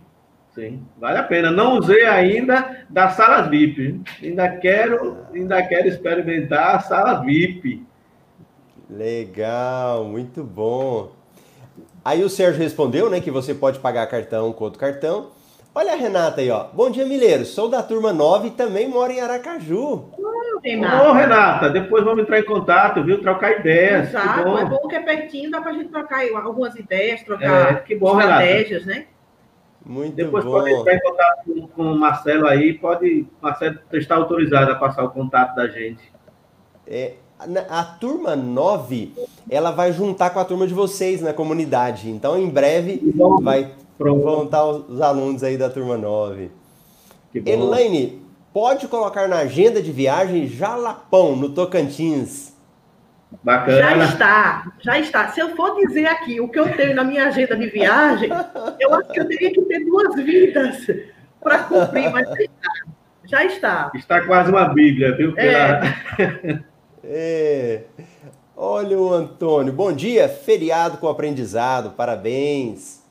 sim. Vale a pena. Não usei ainda da sala VIP. Ainda quero, ainda quero experimentar a sala VIP. Legal, muito bom. Aí o Sérgio respondeu, né, que você pode pagar cartão com outro cartão. Olha a Renata aí, ó. Bom dia, Mileiro. Sou da turma 9 e também moro em Aracaju. Renata. Ô, Renata, depois vamos entrar em contato, viu? Trocar ideias. Exato, bom. é bom que é pertinho, dá pra gente trocar algumas ideias, trocar é, que bom, estratégias, Renata. né? Muito depois bom. pode entrar em contato com, com o Marcelo aí, pode. Marcelo está autorizado a passar o contato da gente. É, a turma 9, ela vai juntar com a turma de vocês na comunidade. Então, em breve, vai, vão estar os alunos aí da turma 9. Elaine, pode colocar na agenda de viagem Jalapão, no Tocantins. Bacana. Já está, já está. Se eu for dizer aqui o que eu tenho na minha agenda de viagem, eu acho que eu teria que ter duas vidas para cumprir, mas já está. Já está. Está quase uma Bíblia, viu? Pela... É. é. Olha o Antônio. Bom dia, feriado com aprendizado, parabéns.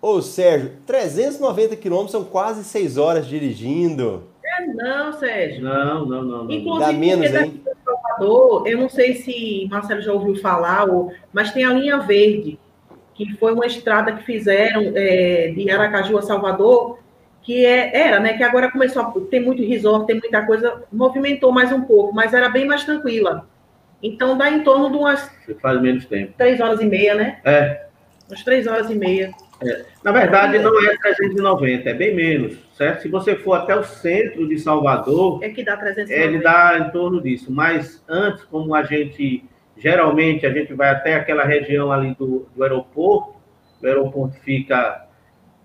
Ô Sérgio, 390 quilômetros são quase 6 horas dirigindo. É não, Sérgio. Não, não, não. não. Inclusive, Dá menos, hein? Salvador, eu não sei se Marcelo já ouviu falar, ou, mas tem a linha verde, que foi uma estrada que fizeram é, de Aracaju a Salvador, que é, era, né? Que agora começou a ter muito resort, tem muita coisa, movimentou mais um pouco, mas era bem mais tranquila. Então dá em torno de umas. Você faz menos tempo. Três horas e meia, né? É. Umas três horas e meia. É. Na verdade, não é 390, é bem menos, certo? Se você for até o centro de Salvador. É que dá 390. Ele dá em torno disso. Mas antes, como a gente. Geralmente, a gente vai até aquela região ali do, do aeroporto, o aeroporto fica,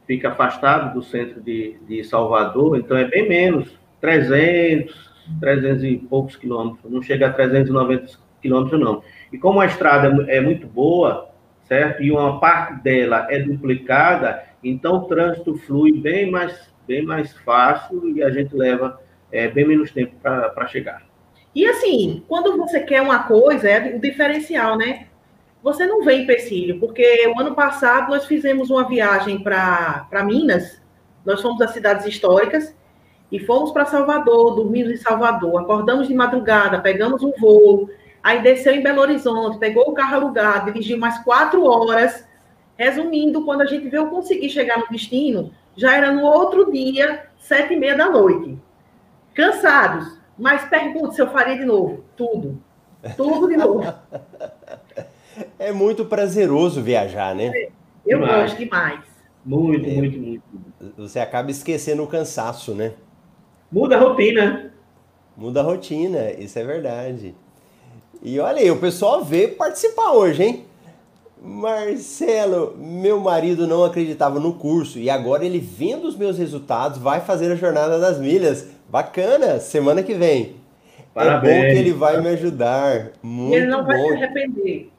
fica afastado do centro de, de Salvador, então é bem menos 300, 300 e poucos quilômetros, não chega a 390 quilômetros, não. E como a estrada é muito boa, certo? E uma parte dela é duplicada, então o trânsito flui bem mais, bem mais fácil e a gente leva é, bem menos tempo para chegar. E assim, quando você quer uma coisa, é o diferencial, né? Você não vê empecilho, porque o ano passado nós fizemos uma viagem para Minas, nós fomos às cidades históricas e fomos para Salvador, dormimos em Salvador, acordamos de madrugada, pegamos um voo, Aí desceu em Belo Horizonte, pegou o carro alugado, dirigiu mais quatro horas. Resumindo, quando a gente veio conseguir chegar no destino, já era no outro dia, sete e meia da noite. Cansados, mas pergunto se eu faria de novo. Tudo. Tudo de novo. É muito prazeroso viajar, né? Eu demais. gosto demais. Muito, é, muito, muito. Você acaba esquecendo o cansaço, né? Muda a rotina. Muda a rotina, isso é verdade. E olha aí, o pessoal veio participar hoje, hein? Marcelo, meu marido não acreditava no curso e agora ele vendo os meus resultados vai fazer a jornada das milhas. Bacana, semana que vem. Parabéns. É bom que ele vai me ajudar. Muito ele não bom. vai se arrepender.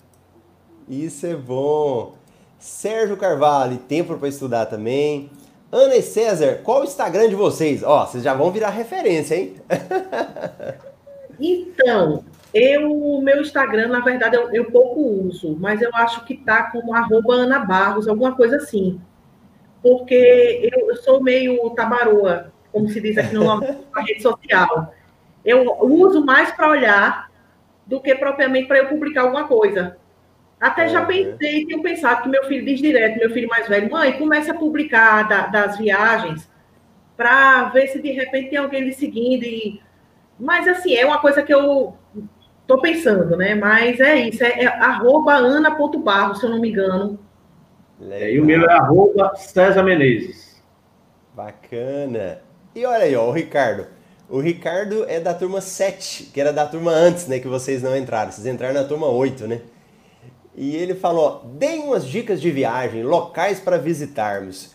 Isso é bom. Sérgio Carvalho, tempo para estudar também. Ana e César, qual o Instagram de vocês? Ó, vocês já vão virar referência, hein? então, eu, o meu Instagram, na verdade, eu, eu pouco uso, mas eu acho que tá como arroba Ana Barros, alguma coisa assim. Porque eu, eu sou meio tabaroa, como se diz aqui no, na rede social. Eu uso mais para olhar do que propriamente para eu publicar alguma coisa. Até já pensei, tenho pensado que meu filho diz direto, meu filho mais velho, mãe, começa a publicar da, das viagens para ver se de repente tem alguém lhe seguindo. E... Mas assim, é uma coisa que eu Estou pensando, né? Mas é isso, é, é arroba ana.barro, se eu não me engano. É, e o meu é arroba César Menezes. Bacana. E olha aí, ó, o Ricardo. O Ricardo é da turma 7, que era da turma antes, né? Que vocês não entraram. Vocês entraram na turma 8, né? E ele falou: deem umas dicas de viagem, locais para visitarmos.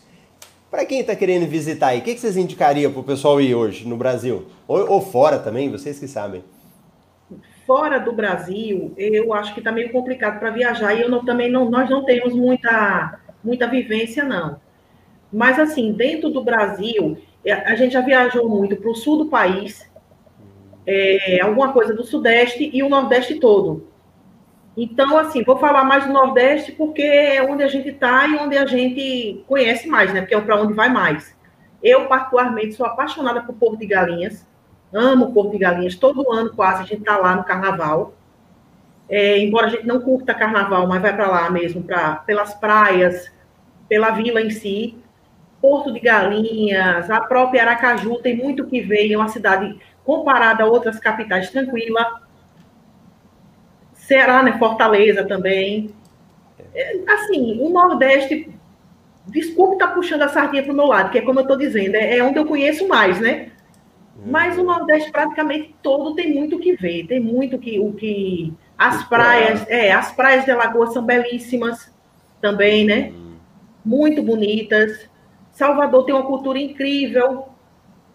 Para quem está querendo visitar aí, o que, que vocês indicariam para o pessoal ir hoje no Brasil? Ou, ou fora também, vocês que sabem fora do Brasil, eu acho que está meio complicado para viajar e eu não, também não, nós não temos muita, muita vivência, não. Mas, assim, dentro do Brasil, é, a gente já viajou muito para o sul do país, é, alguma coisa do Sudeste e o Nordeste todo. Então, assim, vou falar mais do Nordeste porque é onde a gente está e onde a gente conhece mais, né? Porque é para onde vai mais. Eu, particularmente, sou apaixonada por Porto de Galinhas amo Porto de Galinhas, todo ano quase a gente está lá no carnaval. É, embora a gente não curta carnaval, mas vai para lá mesmo, pra, pelas praias, pela vila em si. Porto de Galinhas, a própria Aracaju tem muito que ver, é uma cidade comparada a outras capitais tranquila. Ceará, né, Fortaleza também. É, assim, o Nordeste, desculpe estar tá puxando a sardinha para o meu lado, que é como eu estou dizendo, é, é onde eu conheço mais, né? Mas o Nordeste praticamente todo tem muito o que ver, tem muito que, o que. As praias, é, as praias de Alagoas são belíssimas também, né? Muito bonitas. Salvador tem uma cultura incrível.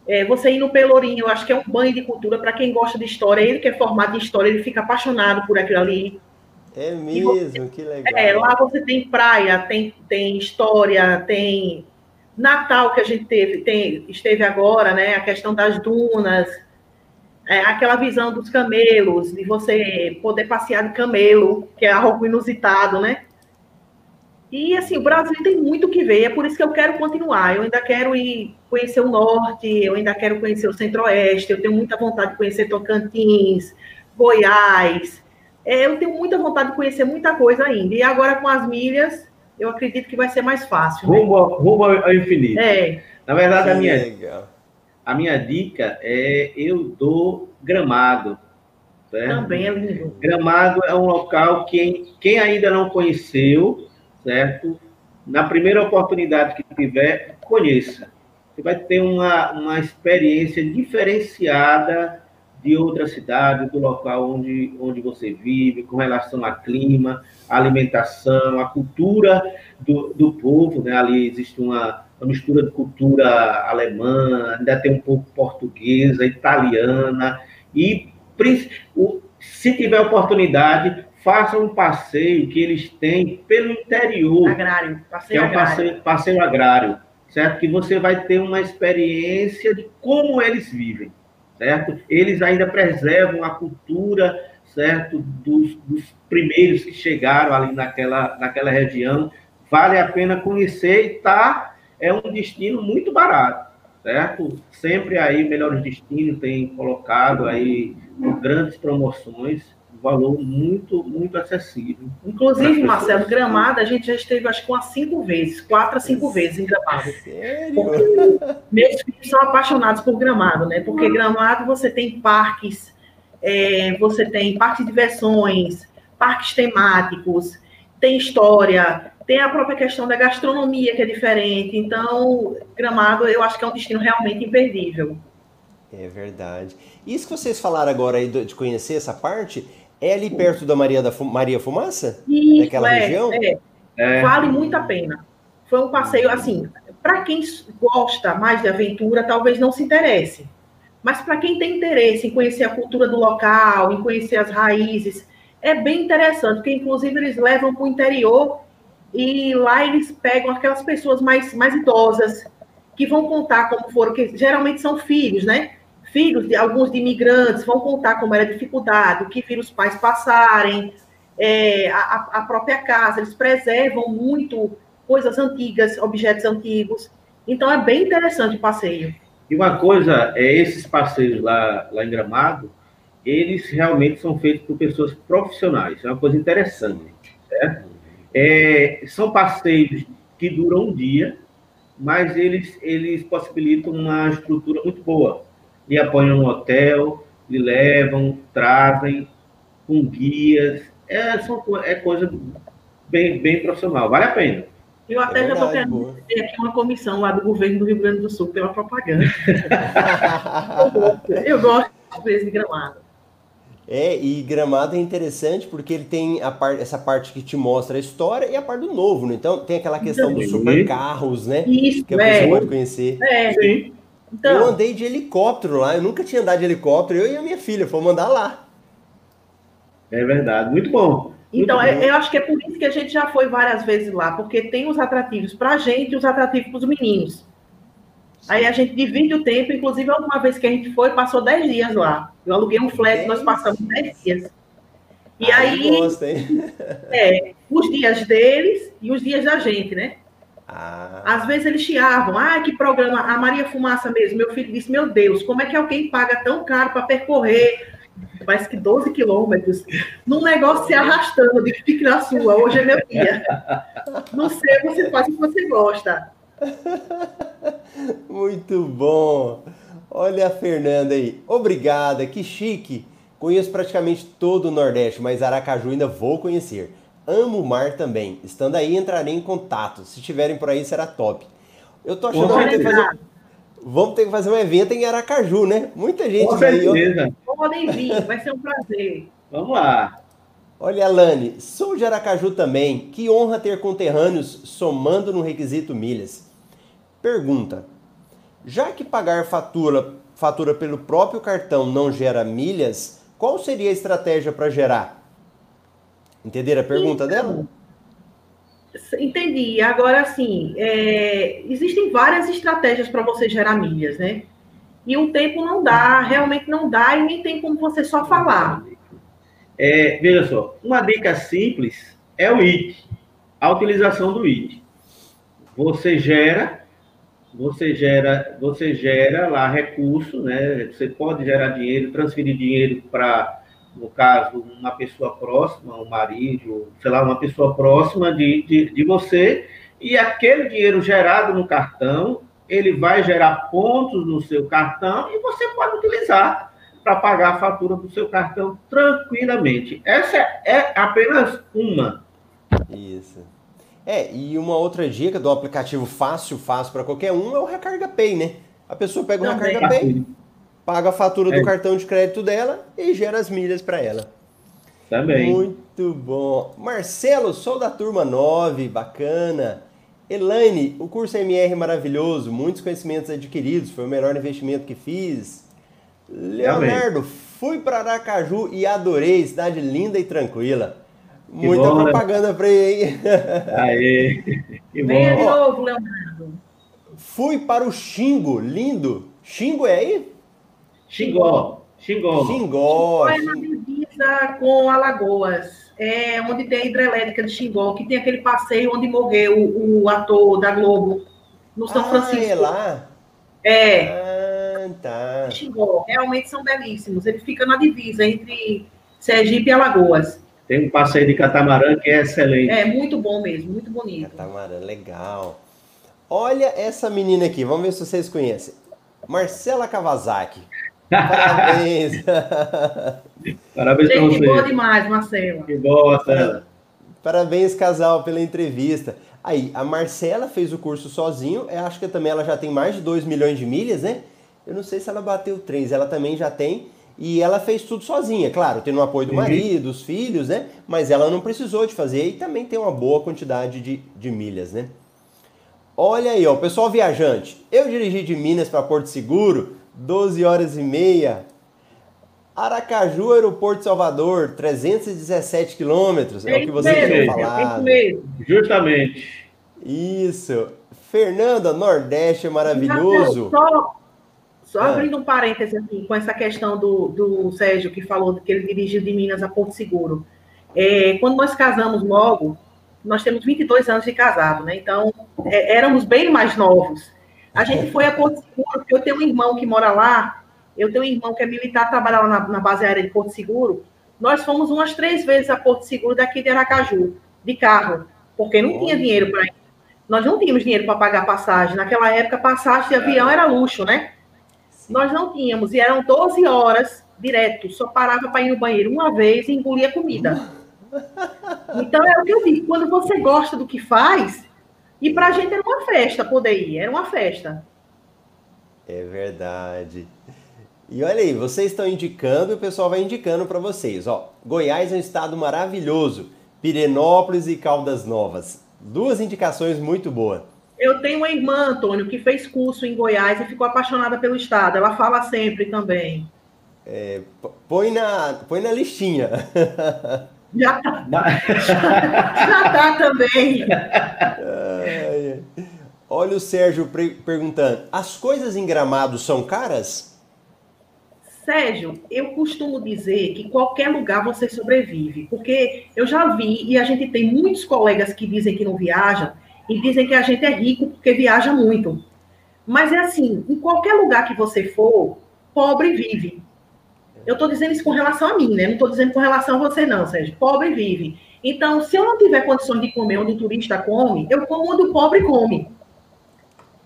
É, você ir no Pelourinho, eu acho que é um banho de cultura para quem gosta de história. Ele que é formado em história, ele fica apaixonado por aquilo ali. É mesmo, você, que legal. É, lá você tem praia, tem, tem história, tem Natal que a gente teve, tem, esteve agora, né? A questão das dunas, é, aquela visão dos camelos, de você poder passear de camelo, que é algo inusitado, né? E assim, o Brasil tem muito que ver, é por isso que eu quero continuar. Eu ainda quero ir conhecer o norte, eu ainda quero conhecer o centro-oeste, eu tenho muita vontade de conhecer Tocantins, Goiás. É, eu tenho muita vontade de conhecer muita coisa ainda. E agora com as milhas, eu acredito que vai ser mais fácil. Né? Rumo, rumo ao infinito. É. Na verdade, a minha, a minha dica é eu dou gramado. Certo? Também é lindo. Gramado é um local que quem ainda não conheceu, certo? Na primeira oportunidade que tiver, conheça. Você vai ter uma, uma experiência diferenciada de outra cidade, do local onde, onde você vive, com relação a clima, alimentação, a cultura do, do povo. Né? Ali existe uma, uma mistura de cultura alemã, ainda tem um pouco portuguesa, italiana, e se tiver oportunidade, faça um passeio que eles têm pelo interior. Agrário, passeio que é um agrário. Passeio, passeio agrário, certo? Que você vai ter uma experiência de como eles vivem, certo? Eles ainda preservam a cultura, certo? Dos, dos primeiros que chegaram ali naquela, naquela região. Vale a pena conhecer e tá, é um destino muito barato, certo? Sempre aí Melhores Destinos tem colocado aí grandes promoções valor muito, muito acessível. Inclusive, Marcelo, Gramado, a gente já esteve, acho que umas cinco vezes, quatro a cinco vezes em Gramado. Sério? Porque meus filhos são apaixonados por Gramado, né? Porque Gramado você tem parques, é, você tem parques de diversões, parques temáticos, tem história, tem a própria questão da gastronomia, que é diferente. Então, Gramado, eu acho que é um destino realmente imperdível. É verdade. Isso que vocês falaram agora aí de conhecer essa parte, é ali perto da Maria, da Maria Fumaça? Isso, Naquela é, região? É. é. Vale muito a pena. Foi um passeio, assim, para quem gosta mais de aventura, talvez não se interesse. Mas para quem tem interesse em conhecer a cultura do local, em conhecer as raízes, é bem interessante, porque inclusive eles levam para o interior e lá eles pegam aquelas pessoas mais, mais idosas, que vão contar como foram, que geralmente são filhos, né? Filhos de alguns de imigrantes vão contar como era a dificuldade, o que viram os pais passarem, é, a, a, própria casa, eles preservam muito coisas antigas, objetos antigos. Então é bem interessante o passeio. E uma coisa, é esses passeios lá, lá em Gramado, eles realmente são feitos por pessoas profissionais. É uma coisa interessante, certo? É, são passeios que duram um dia, mas eles, eles possibilitam uma estrutura muito boa lhe apoiam no hotel, lhe levam, trazem com guias. É, são, é coisa bem, bem profissional, vale a pena. Eu até é já estou querendo ter aqui uma comissão lá do governo do Rio Grande do Sul pela propaganda. eu gosto de Gramado. É, e Gramado é interessante porque ele tem a par, essa parte que te mostra a história e a parte do novo, né? Então tem aquela questão dos supercarros, né? Isso, que a é. pessoa pode conhecer. É, sim. Então, eu andei de helicóptero lá, eu nunca tinha andado de helicóptero, eu e a minha filha fomos andar lá. É verdade, muito bom. Então, muito eu, acho que é por isso que a gente já foi várias vezes lá, porque tem os atrativos para a gente e os atrativos para os meninos. Aí a gente divide o tempo, inclusive a última vez que a gente foi, passou 10 dias lá. Eu aluguei um flat, nós passamos 10 dias. E ah, aí, gosto, é, os dias deles e os dias da gente, né? Ah. Às vezes eles chiavam, ah, que programa, a Maria Fumaça mesmo. Meu filho disse, meu Deus, como é que alguém paga tão caro para percorrer mais que 12 quilômetros, num negócio se arrastando, de que fique na sua, hoje é meu dia. Não sei, você faz o que você gosta. Muito bom. Olha a Fernanda aí. Obrigada, que chique. Conheço praticamente todo o Nordeste, mas Aracaju ainda vou conhecer. Amo o mar também. Estando aí, entrarei em contato. Se tiverem por aí, será top. Eu tô achando que vamos ter que fazer, vamos ter que fazer um evento em Aracaju, né? Muita gente Com certeza. aí. Podem vir, vai ser um prazer. Vamos lá. Olha, Alane, sou de Aracaju também. Que honra ter conterrâneos somando no requisito milhas. Pergunta: Já que pagar fatura, fatura pelo próprio cartão não gera milhas, qual seria a estratégia para gerar? Entenderam a pergunta então, dela? Entendi. Agora, assim, é, existem várias estratégias para você gerar milhas, né? E o tempo não dá, realmente não dá, e nem tem como você só falar. É, veja só, uma dica simples é o IT, a utilização do IT. Você gera, você gera, você gera lá recurso, né? Você pode gerar dinheiro, transferir dinheiro para no caso, uma pessoa próxima, um marido, sei lá, uma pessoa próxima de, de, de você, e aquele dinheiro gerado no cartão, ele vai gerar pontos no seu cartão e você pode utilizar para pagar a fatura do seu cartão tranquilamente. Essa é apenas uma. Isso. É, e uma outra dica do aplicativo fácil, fácil para qualquer um é o Recarga Pay, né? A pessoa pega o Recarga Pay, paga a fatura é. do cartão de crédito dela e gera as milhas para ela. Também. Muito bom. Marcelo, sou da turma 9, bacana. Elaine, o curso MR maravilhoso, muitos conhecimentos adquiridos, foi o melhor investimento que fiz. Leonardo, Também. fui para Aracaju e adorei, cidade linda e tranquila. Que Muita bom, né? propaganda né? para ele, hein? Aê, que bom. Venha de novo, Leonardo. Fui para o Xingo, lindo. Xingo é aí? Xingó. Xingó. Xingó. É na divisa com Alagoas. É onde tem a hidrelétrica de Xingó, que tem aquele passeio onde morreu o, o ator da Globo, no São ah, Francisco. É lá? É. Ah, tá. Xingó. Realmente são belíssimos. Ele fica na divisa entre Sergipe e Alagoas. Tem um passeio de catamarã que é excelente. É, muito bom mesmo, muito bonito. Catamarã, legal. Olha essa menina aqui, vamos ver se vocês conhecem. Marcela Kawasaki. Parabéns! Parabéns para você. boa demais, Marcela. Que boa, Marcela. Parabéns, casal, pela entrevista. Aí, a Marcela fez o curso sozinho. Eu acho que também ela já tem mais de 2 milhões de milhas, né? Eu não sei se ela bateu 3, ela também já tem. E ela fez tudo sozinha, claro, tendo o apoio do uhum. marido, dos filhos, né? Mas ela não precisou de fazer e também tem uma boa quantidade de, de milhas, né? Olha aí, ó, pessoal viajante. Eu dirigi de Minas para Porto Seguro 12 horas e meia. Aracaju, Aeroporto de Salvador, 317 quilômetros. É, é o que você tinha falado. É Justamente. Isso. Fernanda, Nordeste é maravilhoso. Só, só ah. abrindo um parêntese aqui, com essa questão do, do Sérgio, que falou que ele dirigiu de Minas a Porto Seguro. É, quando nós casamos logo, nós temos 22 anos de casado, né? Então, é, éramos bem mais novos. A gente foi a Porto Seguro, porque eu tenho um irmão que mora lá, eu tenho um irmão que é militar, trabalha lá na, na base aérea de Porto Seguro. Nós fomos umas três vezes a Porto Seguro daqui de Aracaju, de carro, porque não tinha dinheiro para ir. Nós não tínhamos dinheiro para pagar passagem. Naquela época, passagem de avião era luxo, né? Nós não tínhamos, e eram 12 horas direto, só parava para ir no banheiro uma vez e engolia comida. Então é o que eu digo, quando você gosta do que faz, e para a gente era uma festa poder ir, era uma festa. É verdade. E olha aí, vocês estão indicando e o pessoal vai indicando para vocês. Ó, Goiás é um estado maravilhoso. Pirenópolis e Caldas Novas. Duas indicações muito boas. Eu tenho uma irmã, Antônio, que fez curso em Goiás e ficou apaixonada pelo estado. Ela fala sempre também. É, põe, na, põe na listinha. Já tá. Já tá também. Olha o Sérgio perguntando: as coisas em gramado são caras? Sérgio, eu costumo dizer que qualquer lugar você sobrevive, porque eu já vi e a gente tem muitos colegas que dizem que não viajam e dizem que a gente é rico porque viaja muito. Mas é assim, em qualquer lugar que você for, pobre vive. Eu estou dizendo isso com relação a mim, né? Não estou dizendo com relação a você, não, Sérgio. Pobre vive. Então, se eu não tiver condições de comer onde o turista come, eu como onde o pobre come.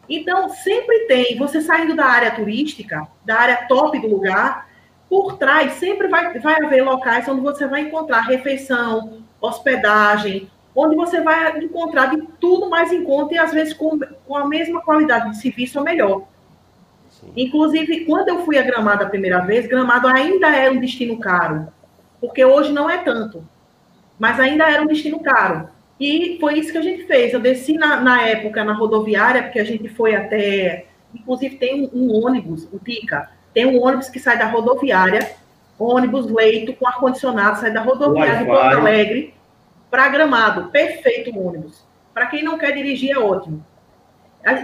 Então, sempre tem, você saindo da área turística, da área top do lugar, por trás sempre vai, vai haver locais onde você vai encontrar refeição, hospedagem, onde você vai encontrar de tudo mais em conta e às vezes com, com a mesma qualidade de serviço ou melhor. Sim. Inclusive, quando eu fui a Gramado a primeira vez, Gramado ainda era um destino caro, porque hoje não é tanto, mas ainda era um destino caro. E foi isso que a gente fez. Eu desci na, na época na rodoviária, porque a gente foi até Inclusive, tem um, um ônibus, o TICA, tem um ônibus que sai da rodoviária, ônibus leito com ar-condicionado, sai da rodoviária de Porto Alegre para Gramado. Perfeito o ônibus. Para quem não quer dirigir, é ótimo.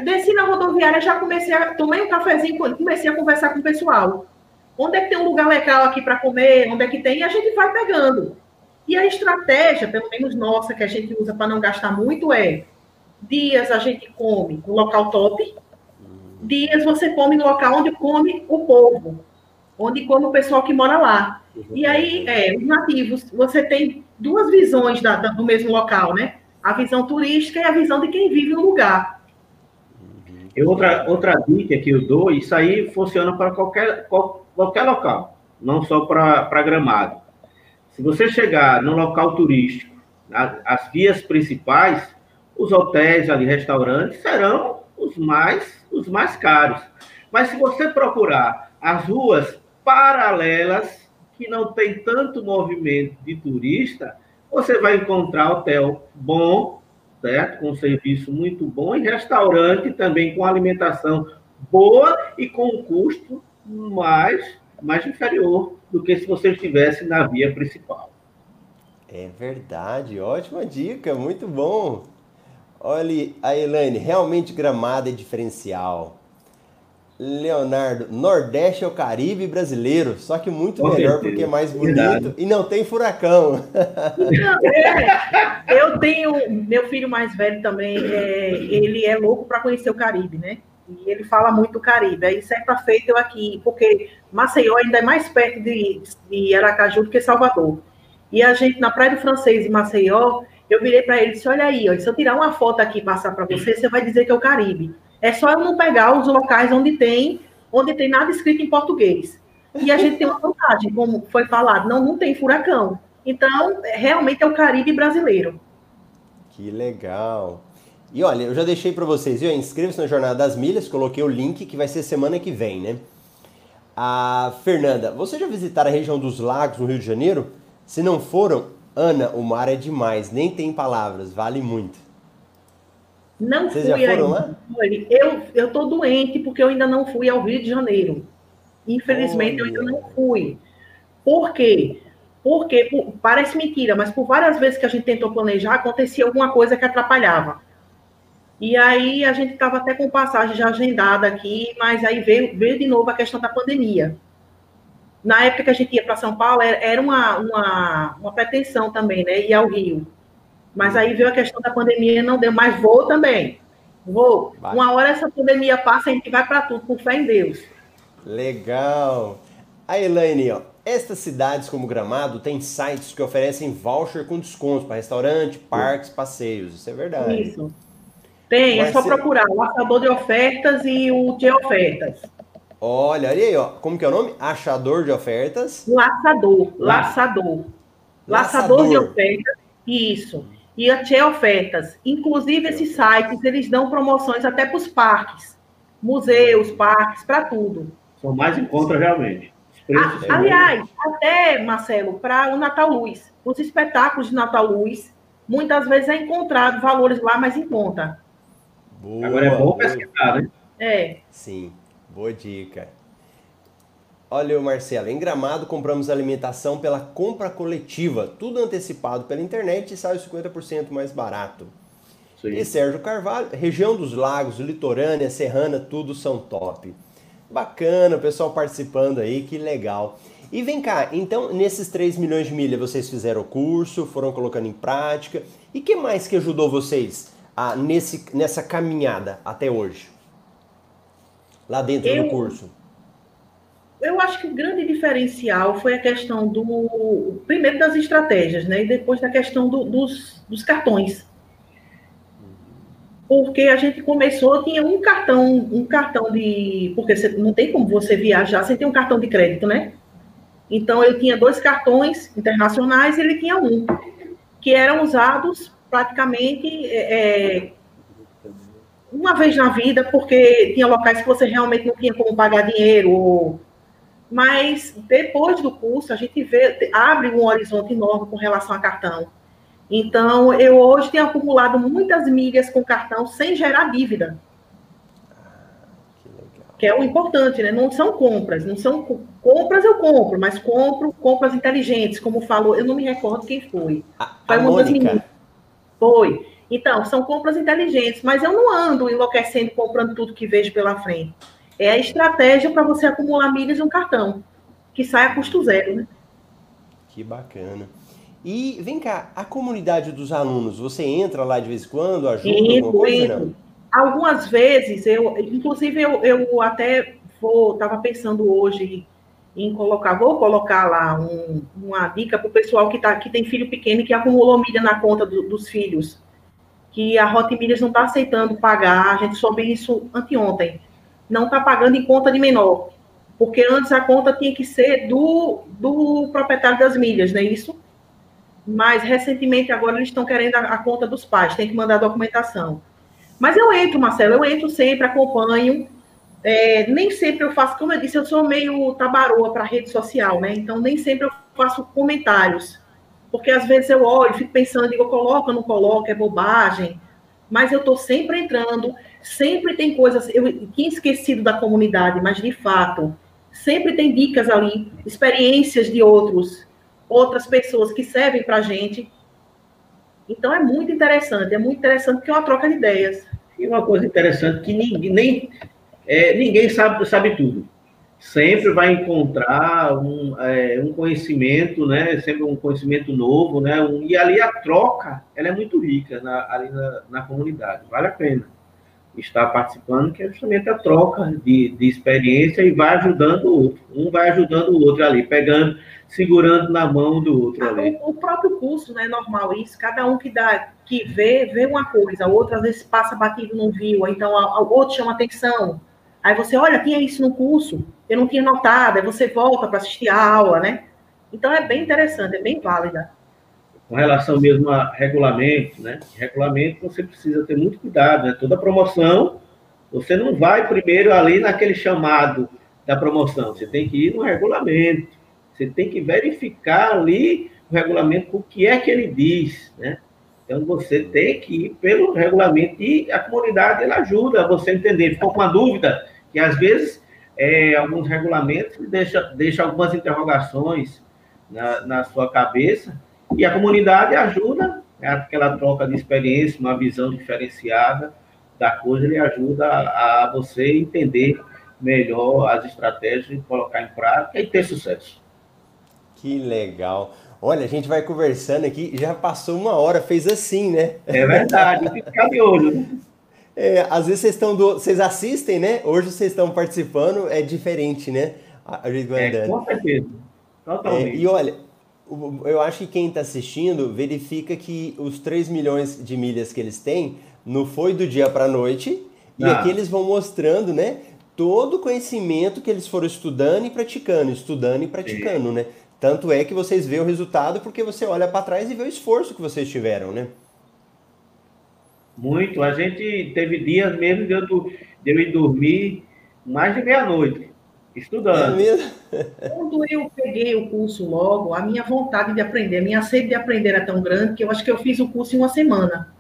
Desci na rodoviária, já comecei a. Tomei um cafezinho, comecei a conversar com o pessoal. Onde é que tem um lugar legal aqui para comer? Onde é que tem? E a gente vai pegando. E a estratégia, pelo menos nossa, que a gente usa para não gastar muito, é dias a gente come no local top, dias você come no local onde come o povo, onde come o pessoal que mora lá. E aí, é, os nativos, você tem duas visões da, da, do mesmo local, né? A visão turística e a visão de quem vive no lugar. E outra, outra dica que eu dou, isso aí funciona para qualquer, qualquer local, não só para Gramado. Se você chegar no local turístico, as vias principais, os hotéis ali, restaurantes, serão os mais, os mais caros. Mas se você procurar as ruas paralelas, que não tem tanto movimento de turista, você vai encontrar hotel bom, certo? Com serviço muito bom, e restaurante também com alimentação boa e com um custo mais, mais inferior do que se você estivesse na via principal. É verdade, ótima dica, muito bom. Olha, a Elaine, realmente gramado é diferencial. Leonardo, Nordeste é o Caribe brasileiro, só que muito Com melhor certeza. porque é mais bonito Verdade. e não tem furacão. É, eu tenho meu filho mais velho também, é, ele é louco para conhecer o Caribe, né? E ele fala muito do Caribe. Aí, certa feita, eu aqui, porque Maceió ainda é mais perto de, de Aracaju do que Salvador. E a gente, na Praia do Francês, em Maceió, eu virei para ele e disse: Olha aí, ó, se eu tirar uma foto aqui e passar para você, você vai dizer que é o Caribe. É só eu não pegar os locais onde tem, onde tem nada escrito em português. E a gente tem uma vantagem, como foi falado, não, não tem furacão. Então, realmente é o Caribe brasileiro. Que legal. E olha, eu já deixei para vocês, viu? Inscreva-se na Jornada das Milhas, coloquei o link que vai ser semana que vem, né? A Fernanda, você já visitaram a região dos lagos no Rio de Janeiro? Se não foram, Ana, o mar é demais, nem tem palavras, vale muito. Não Vocês fui ainda. Lá? Eu eu tô doente porque eu ainda não fui ao Rio de Janeiro. Infelizmente, Olha. eu ainda não fui. Por quê? Porque por, parece mentira, mas por várias vezes que a gente tentou planejar, acontecia alguma coisa que atrapalhava. E aí a gente estava até com passagem já agendada aqui, mas aí veio, veio de novo a questão da pandemia. Na época que a gente ia para São Paulo, era uma, uma, uma pretensão também, né? Ir ao Rio. Mas aí veio a questão da pandemia, não deu, mas vou também. Vou. Vai. Uma hora essa pandemia passa, a gente vai para tudo, com fé em Deus. Legal. A Elaine, ó, estas cidades como Gramado têm sites que oferecem voucher com descontos para restaurante, parques, passeios. Isso é verdade. Isso. Tem, é só procurar o achador de ofertas e o de ofertas. Olha, olha aí, ó. Como que é o nome? Achador de ofertas? Laçador, laçador. Laçador, laçador de ofertas, isso e a Tchê Ofertas. Inclusive, esses sites, eles dão promoções até para os parques, museus, parques, para tudo. São mais em conta, realmente. A, aliás, até, Marcelo, para o Natal Luz, os espetáculos de Natal Luz, muitas vezes é encontrado valores lá mais em conta. Boa, Agora é bom pesquisar, né? É. Sim, boa dica. Olha, Marcelo, em Gramado compramos alimentação pela compra coletiva, tudo antecipado pela internet e sai 50% mais barato. Sim. E Sérgio Carvalho, região dos lagos, litorânea, serrana, tudo são top. Bacana, o pessoal participando aí, que legal. E vem cá, então nesses 3 milhões de milhas vocês fizeram o curso, foram colocando em prática. E que mais que ajudou vocês a, nesse, nessa caminhada até hoje? Lá dentro Eu... do curso eu acho que o grande diferencial foi a questão do primeiro das estratégias, né? E depois da questão do, dos, dos cartões. Porque a gente começou, tinha um cartão, um cartão de. Porque você, não tem como você viajar sem ter um cartão de crédito, né? Então eu tinha dois cartões internacionais e ele tinha um, que eram usados praticamente é, é uma vez na vida, porque tinha locais que você realmente não tinha como pagar dinheiro, ou mas depois do curso a gente vê, abre um horizonte enorme com relação a cartão. Então, eu hoje tenho acumulado muitas milhas com cartão sem gerar dívida. que é o importante, né? Não são compras, não são compras eu compro, mas compro compras inteligentes, como falou, eu não me recordo quem foi. A, foi a uma Mônica. das meninas. Foi. Então, são compras inteligentes, mas eu não ando enlouquecendo comprando tudo que vejo pela frente. É a estratégia para você acumular milhas em um cartão, que sai a custo zero, né? Que bacana. E vem cá, a comunidade dos alunos, você entra lá de vez em quando, ajuda Isso, alguma coisa? Não? Algumas vezes, eu, inclusive eu, eu até vou, estava pensando hoje em colocar, vou colocar lá um, uma dica para o pessoal que, tá, que tem filho pequeno e que acumulou milha na conta do, dos filhos, que a Rota Milhas não está aceitando pagar, a gente soube isso anteontem, não está pagando em conta de menor, porque antes a conta tinha que ser do, do proprietário das milhas, não é isso? Mas recentemente agora eles estão querendo a, a conta dos pais, tem que mandar a documentação. Mas eu entro, Marcelo, eu entro sempre, acompanho. É, nem sempre eu faço, como eu disse, eu sou meio tabaroa para rede social, né? Então nem sempre eu faço comentários. Porque às vezes eu olho, fico pensando, digo, coloco ou não coloco, é bobagem. Mas eu estou sempre entrando, sempre tem coisas. Eu tinha esquecido da comunidade, mas de fato, sempre tem dicas ali, experiências de outros, outras pessoas que servem para a gente. Então é muito interessante, é muito interessante porque é uma troca de ideias. E uma coisa interessante que ninguém, nem, é, ninguém sabe, sabe tudo. Sempre vai encontrar um, é, um conhecimento, né? Sempre um conhecimento novo, né? Um, e ali a troca, ela é muito rica na, ali na, na comunidade. Vale a pena estar participando, que é justamente a troca de, de experiência e vai ajudando o outro. Um vai ajudando o outro ali, pegando segurando na mão do outro ah, ali. O, o, próprio curso, né, normal isso, cada um que dá, que vê, vê uma coisa, o outro às vezes passa batido, não viu, ou então o outro chama atenção. Aí você, olha, tinha isso no curso, eu não tinha notado, aí você volta para assistir a aula, né? Então é bem interessante, é bem válida. Com relação mesmo a regulamento, né? Regulamento você precisa ter muito cuidado, né? Toda promoção, você não vai primeiro ali naquele chamado da promoção, você tem que ir no regulamento você tem que verificar ali o regulamento, o que é que ele diz, né? Então, você tem que ir pelo regulamento e a comunidade ela ajuda a você entender. Ficou com uma dúvida, que às vezes é, alguns regulamentos deixam deixa algumas interrogações na, na sua cabeça e a comunidade ajuda, né, aquela troca de experiência, uma visão diferenciada da coisa, ele ajuda a, a você entender melhor as estratégias e colocar em prática e ter sucesso. Que legal. Olha, a gente vai conversando aqui, já passou uma hora, fez assim, né? É verdade, tem que ficar de olho. É, às vezes vocês estão do, vocês assistem, né? Hoje vocês estão participando, é diferente, né? A gente vai é, com certeza. Totalmente. É, e olha, eu acho que quem está assistindo verifica que os 3 milhões de milhas que eles têm não foi do dia para a noite, e ah. aqui eles vão mostrando, né? Todo o conhecimento que eles foram estudando e praticando, estudando e praticando, Sim. né? Tanto é que vocês veem o resultado porque você olha para trás e vê o esforço que vocês tiveram, né? Muito. A gente teve dias mesmo de eu, de eu ir dormir mais de meia-noite, estudando. É mesmo? Quando eu peguei o curso logo, a minha vontade de aprender, a minha sede de aprender era tão grande que eu acho que eu fiz o curso em uma semana.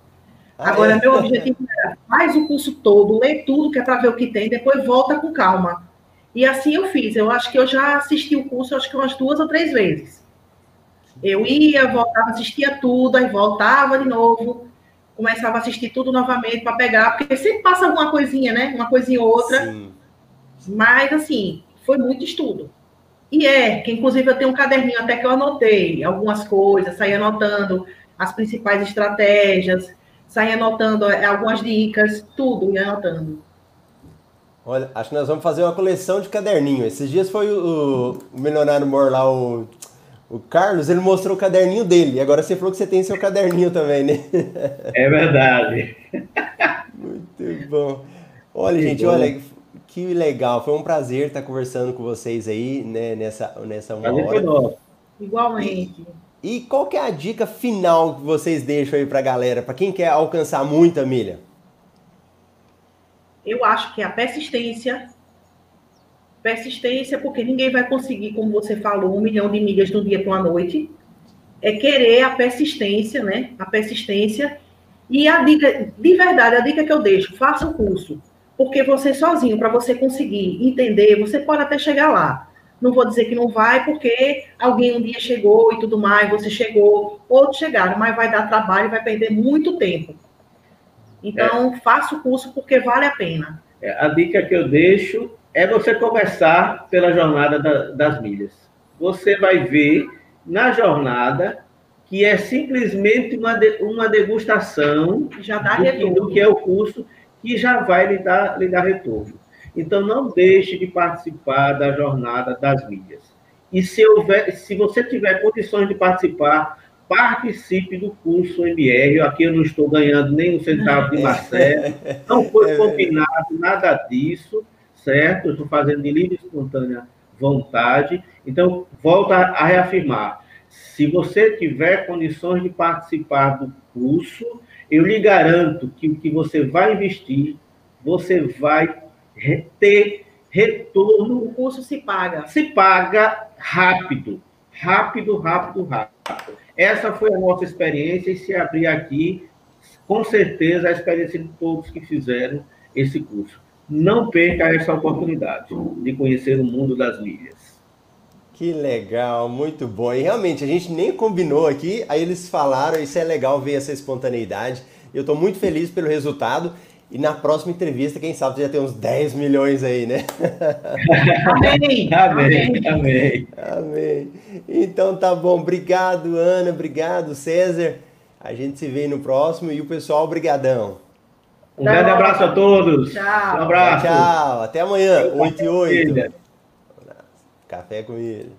Ah, Agora, é? meu objetivo era faz o curso todo, lê tudo que é para ver o que tem, depois volta com calma. E assim eu fiz. Eu acho que eu já assisti o curso, acho que umas duas ou três vezes. Eu ia, voltava, assistia tudo, aí voltava de novo, começava a assistir tudo novamente para pegar, porque sempre passa alguma coisinha, né? Uma coisinha ou outra. Sim. Mas, assim, foi muito estudo. E é, que inclusive eu tenho um caderninho até que eu anotei algumas coisas, saí anotando as principais estratégias, saí anotando é, algumas dicas, tudo ia anotando. Olha, acho que nós vamos fazer uma coleção de caderninho. Esses dias foi o, o milionário mor lá, o, o Carlos, ele mostrou o caderninho dele. Agora você falou que você tem seu caderninho também, né? É verdade. Muito bom. Olha, Muito gente, bom. olha, que legal. Foi um prazer estar conversando com vocês aí, né, nessa, nessa uma hora. Igualmente. E, qual que é a dica final que vocês deixam aí pra galera, para quem quer alcançar muita milha? eu acho que é a persistência. Persistência, porque ninguém vai conseguir, como você falou, um milhão de milhas do dia para uma noite. É querer a persistência, né? A persistência. E a dica, de verdade, a dica que eu deixo, faça o curso. Porque você sozinho, para você conseguir entender, você pode até chegar lá. Não vou dizer que não vai, porque alguém um dia chegou e tudo mais, você chegou, outros chegaram, mas vai dar trabalho, vai perder muito tempo. Então, é. faça o curso porque vale a pena. É, a dica que eu deixo é você começar pela jornada da, das milhas. Você vai ver na jornada que é simplesmente uma, de, uma degustação já dá do, do que é o curso que já vai lhe dar, lhe dar retorno. Então, não deixe de participar da jornada das milhas. E se, houver, se você tiver condições de participar, participe do curso MR. Aqui eu não estou ganhando nem um centavo de Marcelo. Não foi é combinado nada disso, certo? Eu estou fazendo de livre e espontânea vontade. Então, volta a reafirmar. Se você tiver condições de participar do curso, eu lhe garanto que o que você vai investir, você vai ter retorno. O curso se paga. Se paga rápido. Rápido, rápido, rápido. Essa foi a nossa experiência e se abrir aqui, com certeza, a experiência de todos que fizeram esse curso. Não perca essa oportunidade de conhecer o mundo das milhas. Que legal, muito bom. E realmente, a gente nem combinou aqui, aí eles falaram, isso é legal ver essa espontaneidade. Eu estou muito feliz pelo resultado. E na próxima entrevista, quem sabe já tem uns 10 milhões aí, né? Amém! amém, amém. Amém. Então tá bom. Obrigado, Ana. Obrigado, César. A gente se vê no próximo. E o pessoal, brigadão. Um grande abraço a todos. Tchau. Um abraço. Tchau. Até amanhã, 8 e 8. Café com ele.